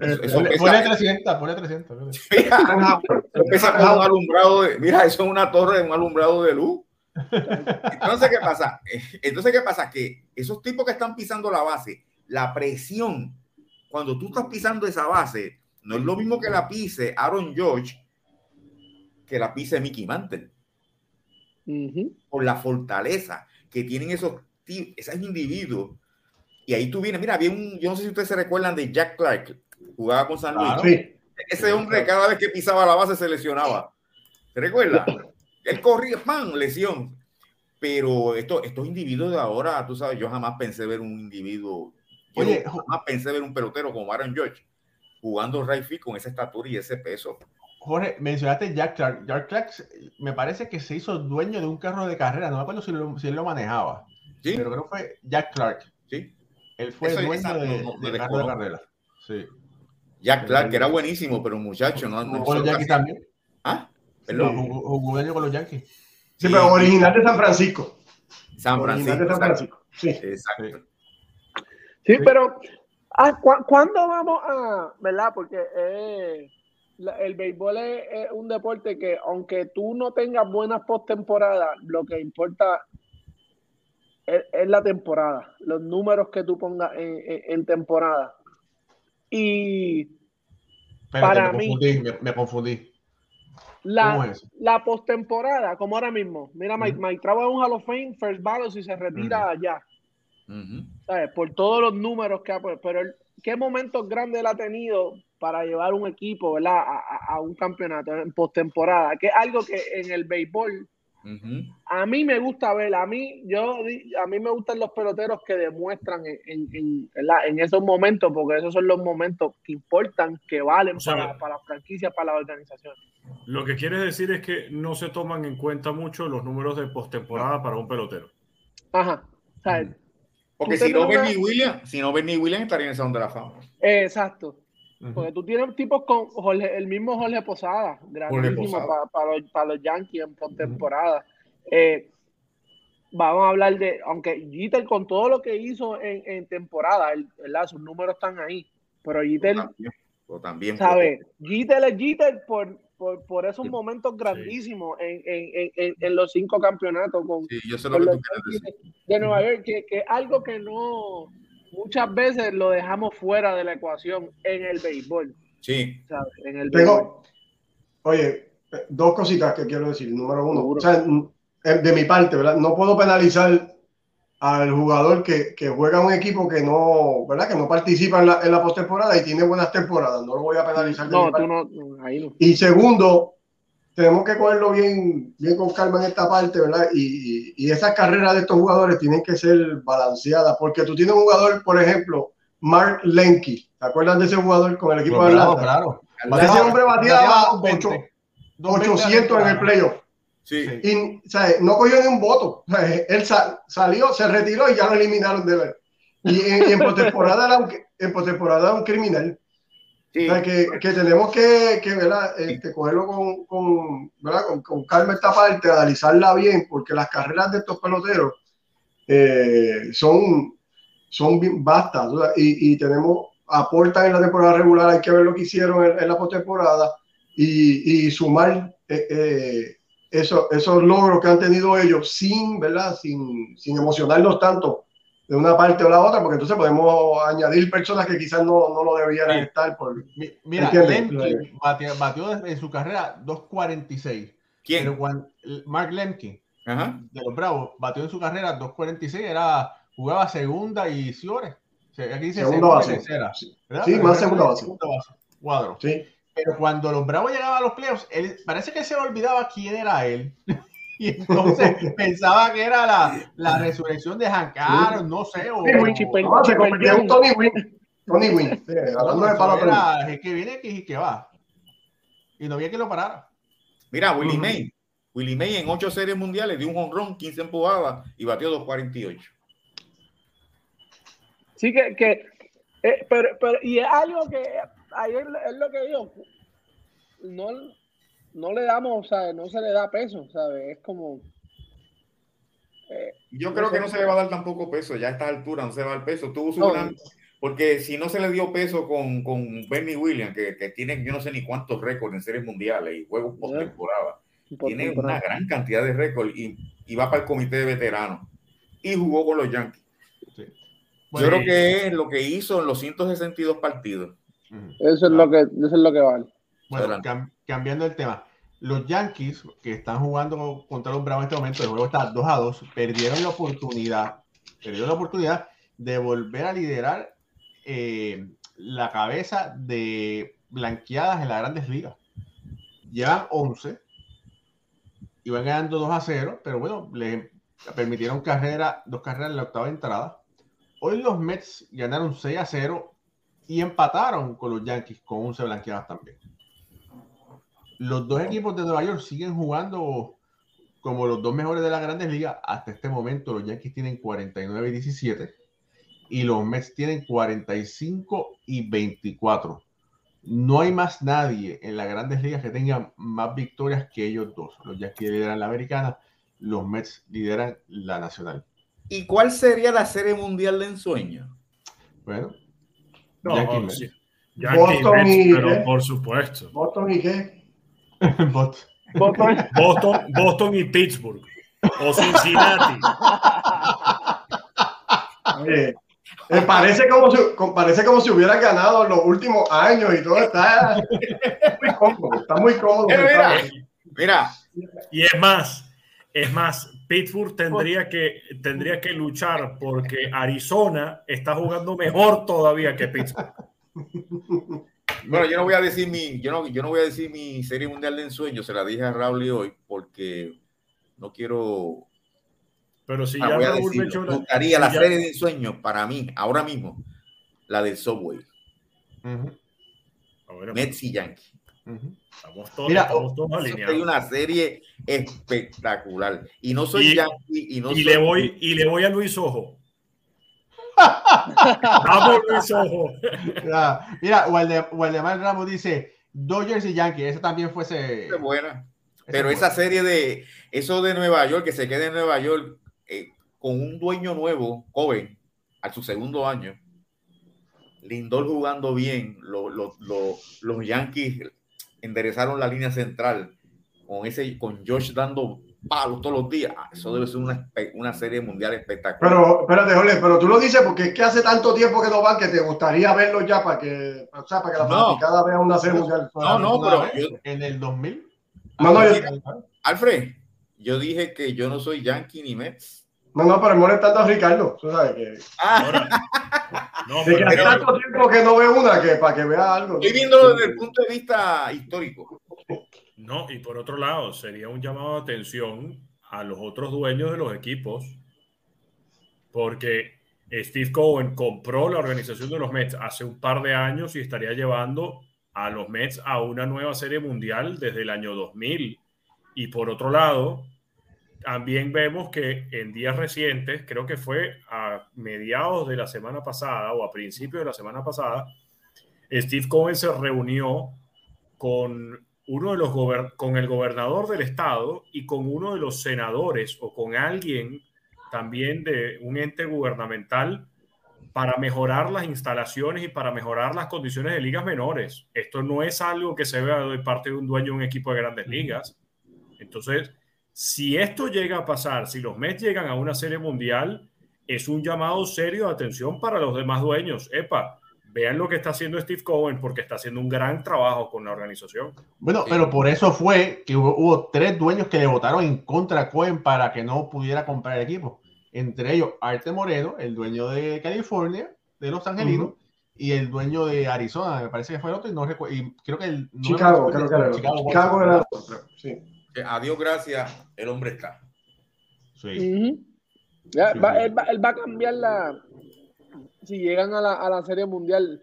Eso pone 300, pone 300. Mira, eso un alumbrado de, mira, eso es una torre de un alumbrado de luz. Entonces, ¿qué pasa? Entonces, ¿qué pasa? Que esos tipos que están pisando la base, la presión, cuando tú estás pisando esa base, no es lo mismo que la pise Aaron George que la pise Mickey Mantle. Por la fortaleza que tienen esos, esos individuos. Y ahí tú vienes, mira, había un, yo no sé si ustedes se recuerdan de Jack Clark, jugaba con San Luis. Ese hombre cada vez que pisaba la base se lesionaba. ¿Te recuerdas? Él corría, ¡pam! Lesión. Pero esto, estos individuos de ahora, tú sabes, yo jamás pensé ver un individuo, Oye, jamás pensé ver un pelotero como Aaron George jugando right field con esa estatura y ese peso. Jorge, mencionaste Jack Clark. Jack Clark me parece que se hizo dueño de un carro de carrera. No me acuerdo si, si él lo manejaba. ¿Sí? Pero creo que fue Jack Clark. Sí. Él fue dueño de, de, carro de carrera. Sí. Jack Clark, que era buenísimo, pero muchacho, no. no con los Yankees también. ¿Ah? Jugó año con los Yankees. Sí, pero original de San Francisco. San Francisco. De San Francisco. Sí. Exacto. Sí, pero ah, ¿cuándo vamos a, verdad? Porque eh, el béisbol es, un deporte que aunque tú no tengas buenas postemporadas, lo que importa es, la temporada, los números que tú pongas en temporada. Y para me mí. me, confundí. La, la postemporada, como ahora mismo. Mira, Mike, Mike trabaja un Hall of Fame, first ballot y se retira allá. Por todos los números que ha Pero ¿qué momentos grandes él ha tenido para llevar un equipo ¿verdad? A, a un campeonato en postemporada? Que es algo que en el béisbol a mí me gusta ver, a mí, yo, a mí me gustan los peloteros que demuestran en, en, esos momentos, porque esos son los momentos que importan, que valen para, para la franquicia, para la organización. Lo que quieres decir es que no se toman en cuenta mucho los números de postemporada para un pelotero. Ajá. porque si no, Benny Williams, si no Benny Williams estaría en el Salón de la Fama. Exacto. Porque tú tienes tipos con el mismo Jorge Posada, grandísimo para, los, para los Yankees en postemporada. Eh, vamos a hablar de, aunque Jeter con todo lo que hizo en, en temporada, ¿verdad? sus números están ahí, pero Jeter, o también. Jeter es Jeter por, por, por esos momentos grandísimos en, en, en, los cinco campeonatos con, sí, yo sé lo que tú de Nueva York, que, que algo que no muchas veces lo dejamos fuera de la ecuación en el béisbol. Sí. En el Tengo, oye, dos cositas que quiero decir. Número uno, o sea, de mi parte, ¿verdad? No puedo penalizar al jugador que, que, juega un equipo que no, ¿verdad? Que no participa en la, en la postemporada y tiene buenas temporadas. No lo voy a penalizar. No, tú no, ahí no. Y segundo, tenemos que cogerlo bien, bien con calma en esta parte, ¿verdad? Y, y, esas carreras de estos jugadores tienen que ser balanceadas, porque tú tienes un jugador, por ejemplo, Mark Lenky, ¿te acuerdas de ese jugador con el equipo de Atlanta? Claro, Ese hombre bateaba 800 en el playoff. Sí. Y no cogió ni un voto. él salió, se retiró y ya lo eliminaron de ver. Y en, en postemporada era, un, en era un criminal que, tenemos que, que, ¿verdad? Este, cogerlo con, con, ¿verdad? Con, calma esta parte, analizarla bien, porque las carreras de estos peloteros eh, son, son vastas y, y, tenemos, aportan en la temporada regular, hay que ver lo que hicieron en, la postemporada y, y sumar eh, eh, eso, esos logros que han tenido ellos sin, ¿verdad? Sin, sin emocionarnos tanto de una parte o la otra, porque entonces podemos añadir personas que quizás no, no lo debieran estar. Por, Mira, Lemke batió, en su carrera 2.46. ¿Quién? Mark Lemke. de los Bravos, batió en su carrera 2.46, era, jugaba segunda y Ciores. Aquí dice segunda, base. Tercera, sí, más segunda base. Cuadro. Sí. Pero cuando los Bravos llegaban a los playoffs, él, parece que se olvidaba quién era él. y entonces pensaba que era la, la resurrección de Hank Aaron, no sé. O, o, se convirtió en Tony Wynn. Tony Wynn. hablando de palo el que viene y que va. Y no había que lo parara. Mira, Willie May. Willie May en ocho series mundiales dio un honrón, 15 empujadas y batió 2.48. Sí, que, que eh, pero, pero, y es algo que ahí es, lo que digo, no, no le damos, o sea, no se le da peso, ¿sabes? Es como... Eh, Yo creo que no se le va a dar tampoco peso, ya a esta altura no se va a dar peso. Tuvo su gran, porque si no se le dio peso con, con Bernie Williams, que, que, tiene yo no sé ni cuántos récords en series mundiales y juegos postemporada, tiene una gran cantidad de récords y, y, va para el comité de veteranos y jugó con los Yankees. Yo creo que es lo que hizo en los 162 partidos. Eso es lo que, eso es lo que vale. Bueno, cambiando el tema. Los Yankees, que están jugando contra los Bravos en este momento, el juego está 2 a 2, perdieron la oportunidad, perdieron la oportunidad de volver a liderar eh, la cabeza de blanqueadas en las grandes ligas. Llevan 11, iban ganando 2 a 0, pero bueno, le permitieron carrera, dos carreras en la octava entrada. Hoy los Mets ganaron 6 a 0 y empataron con los Yankees con 11 blanqueadas también. Los dos equipos de Nueva York siguen jugando como los dos mejores de las grandes ligas. Hasta este momento los Yankees tienen 49 y 17 y los Mets tienen 45 y 24. No hay más nadie en las grandes ligas que tenga más victorias que ellos dos. Los Yankees lideran la americana, los Mets lideran la nacional. ¿Y cuál sería la serie mundial de ensueño? Bueno, no, sí. Boston y pero por supuesto. Boston y qué? Boston. Boston, Boston y Pittsburgh. O Cincinnati. Oye, eh, parece, como si, parece como si hubiera ganado en los últimos años y todo está muy cómodo. Está muy cómodo. Eh, mira, Y es más, es más, Pittsburgh tendría que, tendría que luchar porque Arizona está jugando mejor todavía que Pittsburgh. Bueno, yo no voy a decir mi, yo no, yo no voy a decir mi serie mundial de ensueño, se la dije a Raúl hoy porque no quiero. Pero si ah, ya Raúl me gustaría la serie de ensueños para mí, ahora mismo, la del Subway. Mets y Yankee. Estamos todos, Mira, estamos todos alineados. Hay una serie espectacular. Y no soy Yankee y no y Le voy, y le voy a Luis Ojo. Vamos, Luis Ojo. Mira, Waldemar Ramos dice Dodgers y Yankees. Esa también fuese. buena. Pero esa serie de eso de Nueva York, que se quede en Nueva York eh, con un dueño nuevo, joven, a su segundo año, Lindor jugando bien, los Yankees enderezaron la línea central con ese con Josh dando palos todos los días. Ah, eso debe ser una, una serie mundial espectacular. Pero, espérate, Jorge, pero tú lo dices porque es que hace tanto tiempo que no van que te gustaría verlo ya para que, o sea, para que la no, vea una serie mundial. No, no, pero en el 2000. No, no, Alfred, yo dije que yo no soy Yankee ni Mets. No, no, pero molestando a Ricardo. Tú sabes que. Ah. No, de que hace tanto tiempo que no ve una que para que vea algo. Estoy viendo desde el punto de vista histórico. No, y por otro lado, sería un llamado de atención a los otros dueños de los equipos, porque Steve Cohen compró la organización de los Mets hace un par de años y estaría llevando a los Mets a una nueva serie mundial desde el año 2000. Y por otro lado, también vemos que en días recientes, creo que fue a mediados de la semana pasada o a principios de la semana pasada, Steve Cohen se reunió con uno de los con el gobernador del estado y con uno de los senadores o con alguien también de un ente gubernamental para mejorar las instalaciones y para mejorar las condiciones de ligas menores. Esto no es algo que se vea de parte de un dueño de un equipo de grandes ligas. Entonces, si esto llega a pasar, si los Mets llegan a una serie mundial, es un llamado serio de atención para los demás dueños. Epa, vean lo que está haciendo Steve Cohen porque está haciendo un gran trabajo con la organización. Bueno, pero por eso fue que hubo, tres dueños que le votaron en contra a Cohen para que no pudiera comprar el equipo. Entre ellos, Arte Moreno, el dueño de California, de Los Angelinos, y el dueño de Arizona, me parece que fue el otro, y, no y creo que el... Chicago, creo que era. Chicago, era sí. Adiós, gracias, el hombre está. Sí. va, él, va, él, va, a cambiar la. Si llegan a la, a la Serie Mundial,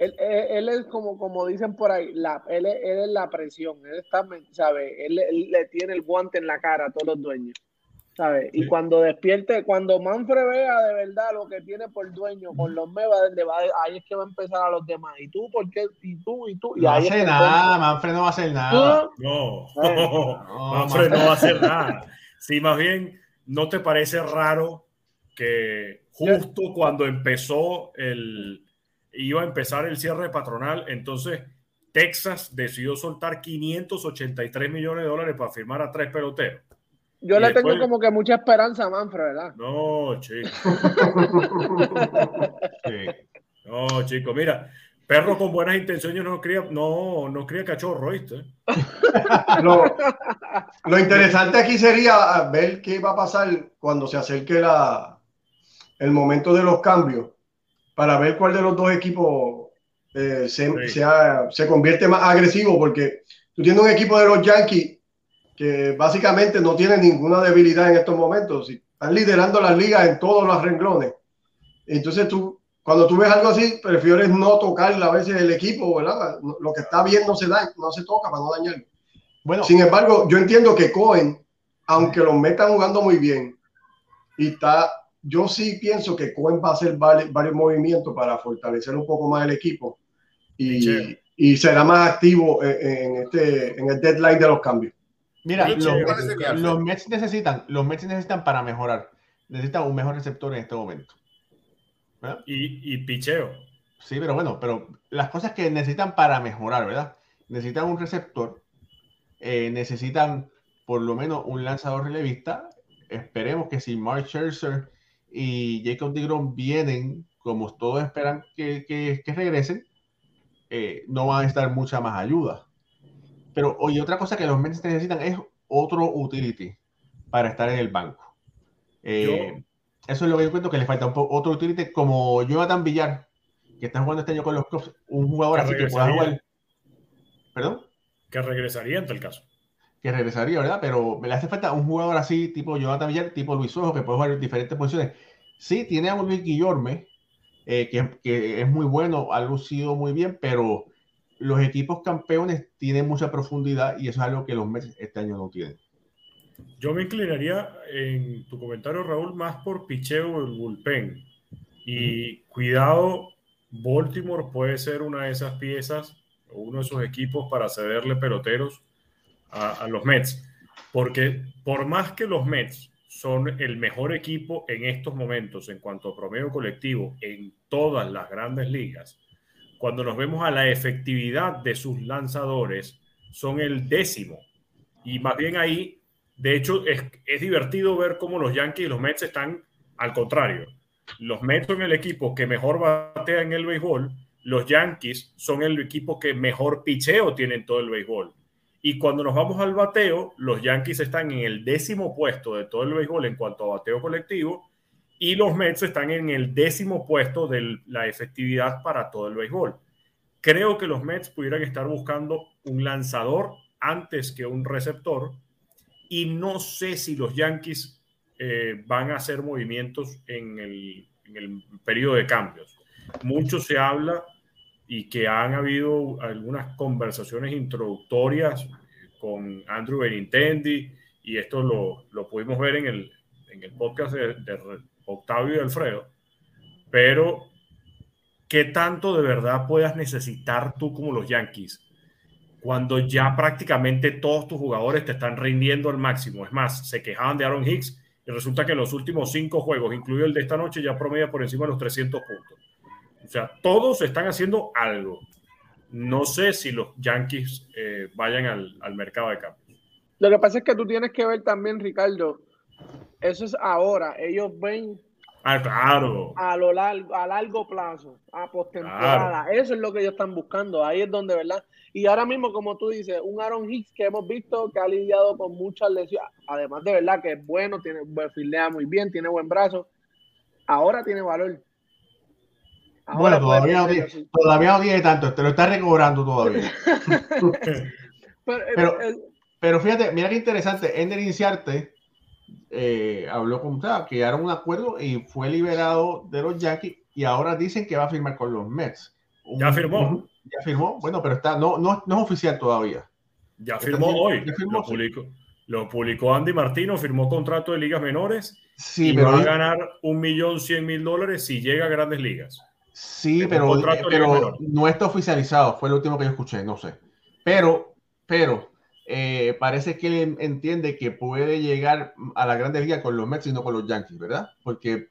él, él, es como, como dicen por ahí, la, él, él es la presión. Él está, ¿sabe? Él, le tiene el guante en la cara a todos los dueños. ¿sabe? Y cuando despierte, cuando Manfred vea de verdad lo que tiene por dueño con los Meva, ahí es que va a empezar a los demás. ¿Y tú por qué? ¿Y tú? ¿Y tú? Y no hace nada, Manfred no va a hacer nada. No, no Manfred no va a hacer nada. Sí, más bien, ¿no te parece raro que justo cuando empezó el, iba a empezar el cierre patronal, entonces Texas decidió soltar 583 millones de dólares para firmar a tres peloteros? Yo le tengo como que mucha esperanza a Manfred, ¿verdad? No, chico. No, chico, mira, perro con buenas intenciones no cría, no, no cría cachorro, ¿viste? Lo, lo, interesante aquí sería ver qué va a pasar cuando se acerque la, el momento de los cambios, para ver cuál de los dos equipos eh, se, se, convierte más agresivo, porque tú tienes un equipo de los Yankees que básicamente no tiene ninguna debilidad en estos momentos, están liderando las ligas en todos los renglones. Entonces tú cuando tú ves algo así, prefieres no tocar a veces el equipo, ¿verdad? Lo que está bien no se da, no se toca para no dañarlo. Bueno, sin embargo, yo entiendo que Cohen, aunque los metan jugando muy bien, y está, yo sí pienso que Cohen va a hacer varios, movimientos para fortalecer un poco más el equipo y, y será más activo en, este, en el deadline de los cambios. Mira, los, los, Mets necesitan, los Mets necesitan para mejorar, necesitan un mejor receptor en este momento. Y, y picheo. Sí, pero bueno, pero las cosas que necesitan para mejorar, ¿verdad? Necesitan un receptor, eh, necesitan por lo menos un lanzador relevista. Esperemos que si Mark Scherzer y Jacob DeGrom vienen como todos esperan que, que, regresen, eh, no van a estar mucha más ayuda. Pero, oye, otra cosa que los Mets necesitan es otro utility para estar en el banco. Eh, eso es lo que yo cuento que le falta un poco otro utility como Jonathan Villar, que está jugando este año con los Cubs, un jugador así que pueda jugar. ¿Perdón? Que regresaría en tal caso. Que regresaría, ¿verdad? Pero me le hace falta un jugador así, tipo Jonathan Villar, tipo Luis Ojo, que puede jugar en diferentes posiciones. Sí, tiene a Luis Guillorme, eh, que, que, es muy bueno, ha lucido muy bien, pero los equipos campeones tienen mucha profundidad y eso es algo que los Mets este año no tienen. Yo me inclinaría en tu comentario, Raúl, más por picheo el bullpen. Y cuidado, Baltimore puede ser una de esas piezas uno de esos equipos para cederle peloteros a, los Mets. Porque por más que los Mets son el mejor equipo en estos momentos en cuanto a promedio colectivo en todas las grandes ligas, cuando nos vemos a la efectividad de sus lanzadores, son el décimo. Y más bien ahí de hecho, es, divertido ver cómo los Yankees y los Mets están al contrario. Los Mets son el equipo que mejor batea en el béisbol, los Yankees son el equipo que mejor picheo tiene en todo el béisbol. Y cuando nos vamos al bateo, los Yankees están en el décimo puesto de todo el béisbol en cuanto a bateo colectivo y los Mets están en el décimo puesto de la efectividad para todo el béisbol. Creo que los Mets pudieran estar buscando un lanzador antes que un receptor y no sé si los Yankees eh, van a hacer movimientos en el, periodo de cambios. Mucho se habla y que han habido algunas conversaciones introductorias con Andrew Benintendi y esto lo, pudimos ver en el, en el podcast de, Octavio y Alfredo, pero ¿qué tanto de verdad puedas necesitar tú como los Yankees cuando ya prácticamente todos tus jugadores te están rindiendo al máximo. Es más, se quejaban de Aaron Hicks y resulta que los últimos cinco juegos, incluido el de esta noche, ya promedia por encima de los 300 puntos. O sea, todos están haciendo algo. No sé si los Yankees eh, vayan al, al mercado de cambios. Lo que pasa es que tú tienes que ver también, Ricardo, eso es ahora. Ellos ven Ah, claro. A lo largo, a largo plazo, a postemporada. Eso es lo que ellos están buscando. Ahí es donde, ¿verdad? Y ahora mismo, como tú dices, un Aaron Hicks que hemos visto que ha lidiado con muchas lesiones, además de verdad que es bueno, tiene, filea muy bien, tiene buen brazo, ahora tiene valor. Bueno, todavía no, tiene, todavía no tiene tanto, te lo está recobrando todavía. pero, eh, pero, fíjate, mira qué interesante, Ender Inciarte eh, habló con que era un acuerdo y fue liberado de los Yankees y ahora dicen que va a firmar con los Mets. ya firmó. ya firmó, bueno, pero está, no, no, no es oficial todavía. Ya firmó hoy. lo, publicó, lo, publicó, Andy Martino, firmó contrato de ligas menores sí, y pero va a ganar un millón cien mil dólares si llega a grandes ligas. Sí, pero, pero no está oficializado, fue lo último que yo escuché, no sé. Pero, pero eh, parece que él entiende que puede llegar a la Grande Liga con los Mets y no con los Yankees, ¿verdad? Porque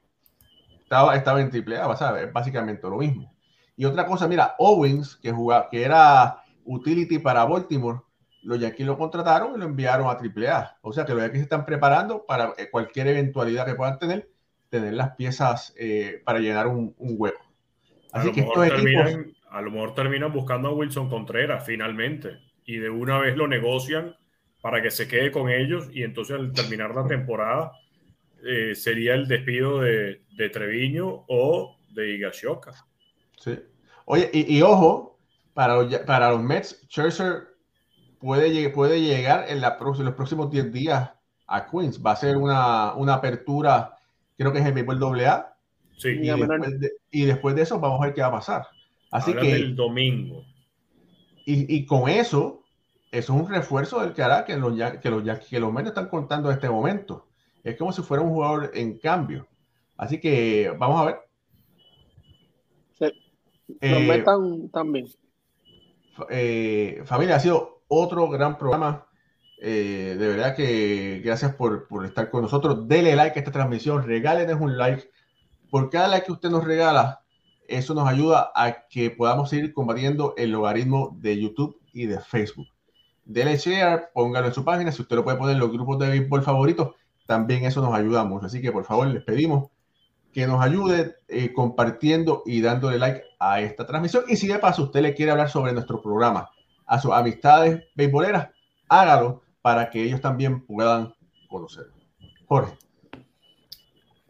estaba, estaba en triple A, ¿sabes? Básicamente lo mismo. Y otra cosa, mira, Owens, que, jugaba, que era utility para Baltimore, los Yankees lo contrataron y lo enviaron a triple A. O sea que los Yankees se están preparando para eh, cualquier eventualidad que puedan tener, tener las piezas eh, para llenar un, hueco. Así que estos equipos... A lo mejor terminan buscando a Wilson Contreras, finalmente y de una vez lo negocian para que se quede con ellos y entonces al terminar la temporada eh, sería el despido de, de, Treviño o de Higashioka. Sí. Oye, y, ojo, para los, para los Mets, Scherzer puede, puede llegar en, la, los próximos 10 días a Queens. Va a ser una, una apertura, creo que es el béisbol AA. Sí. Y, después de, y después de eso vamos a ver qué va a pasar. Así que el domingo. Y, y, con eso, eso es un refuerzo del que hará que los, que los, que los están contando en este momento. Es como si fuera un jugador en cambio. Así que vamos a ver. Sí. Los eh, también. Eh, familia, ha sido otro gran programa. Eh, de verdad que gracias por, por, estar con nosotros. Dele like a esta transmisión, regálenos un like. Por cada like que usted nos regala, eso nos ayuda a que podamos seguir combatiendo el logaritmo de YouTube y de Facebook denle share, póngalo en su página. Si usted lo puede poner en los grupos de béisbol favoritos, también eso nos ayuda mucho. Así que por favor, les pedimos que nos ayude eh, compartiendo y dándole like a esta transmisión. Y si de paso usted le quiere hablar sobre nuestro programa a sus amistades beisboleras, hágalo para que ellos también puedan conocer. Jorge.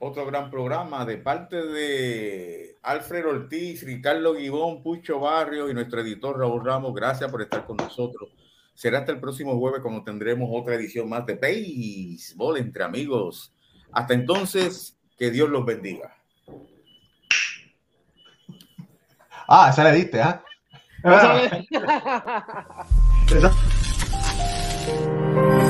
Otro gran programa de parte de Alfred Ortiz, Ricardo Guibón, Pucho Barrio y nuestro editor Raúl Ramos. Gracias por estar con nosotros. Será hasta el próximo jueves cuando tendremos otra edición más de Béisbol entre amigos. Hasta entonces, que Dios los bendiga. Ah, esa le diste, ¿ah? ¿eh?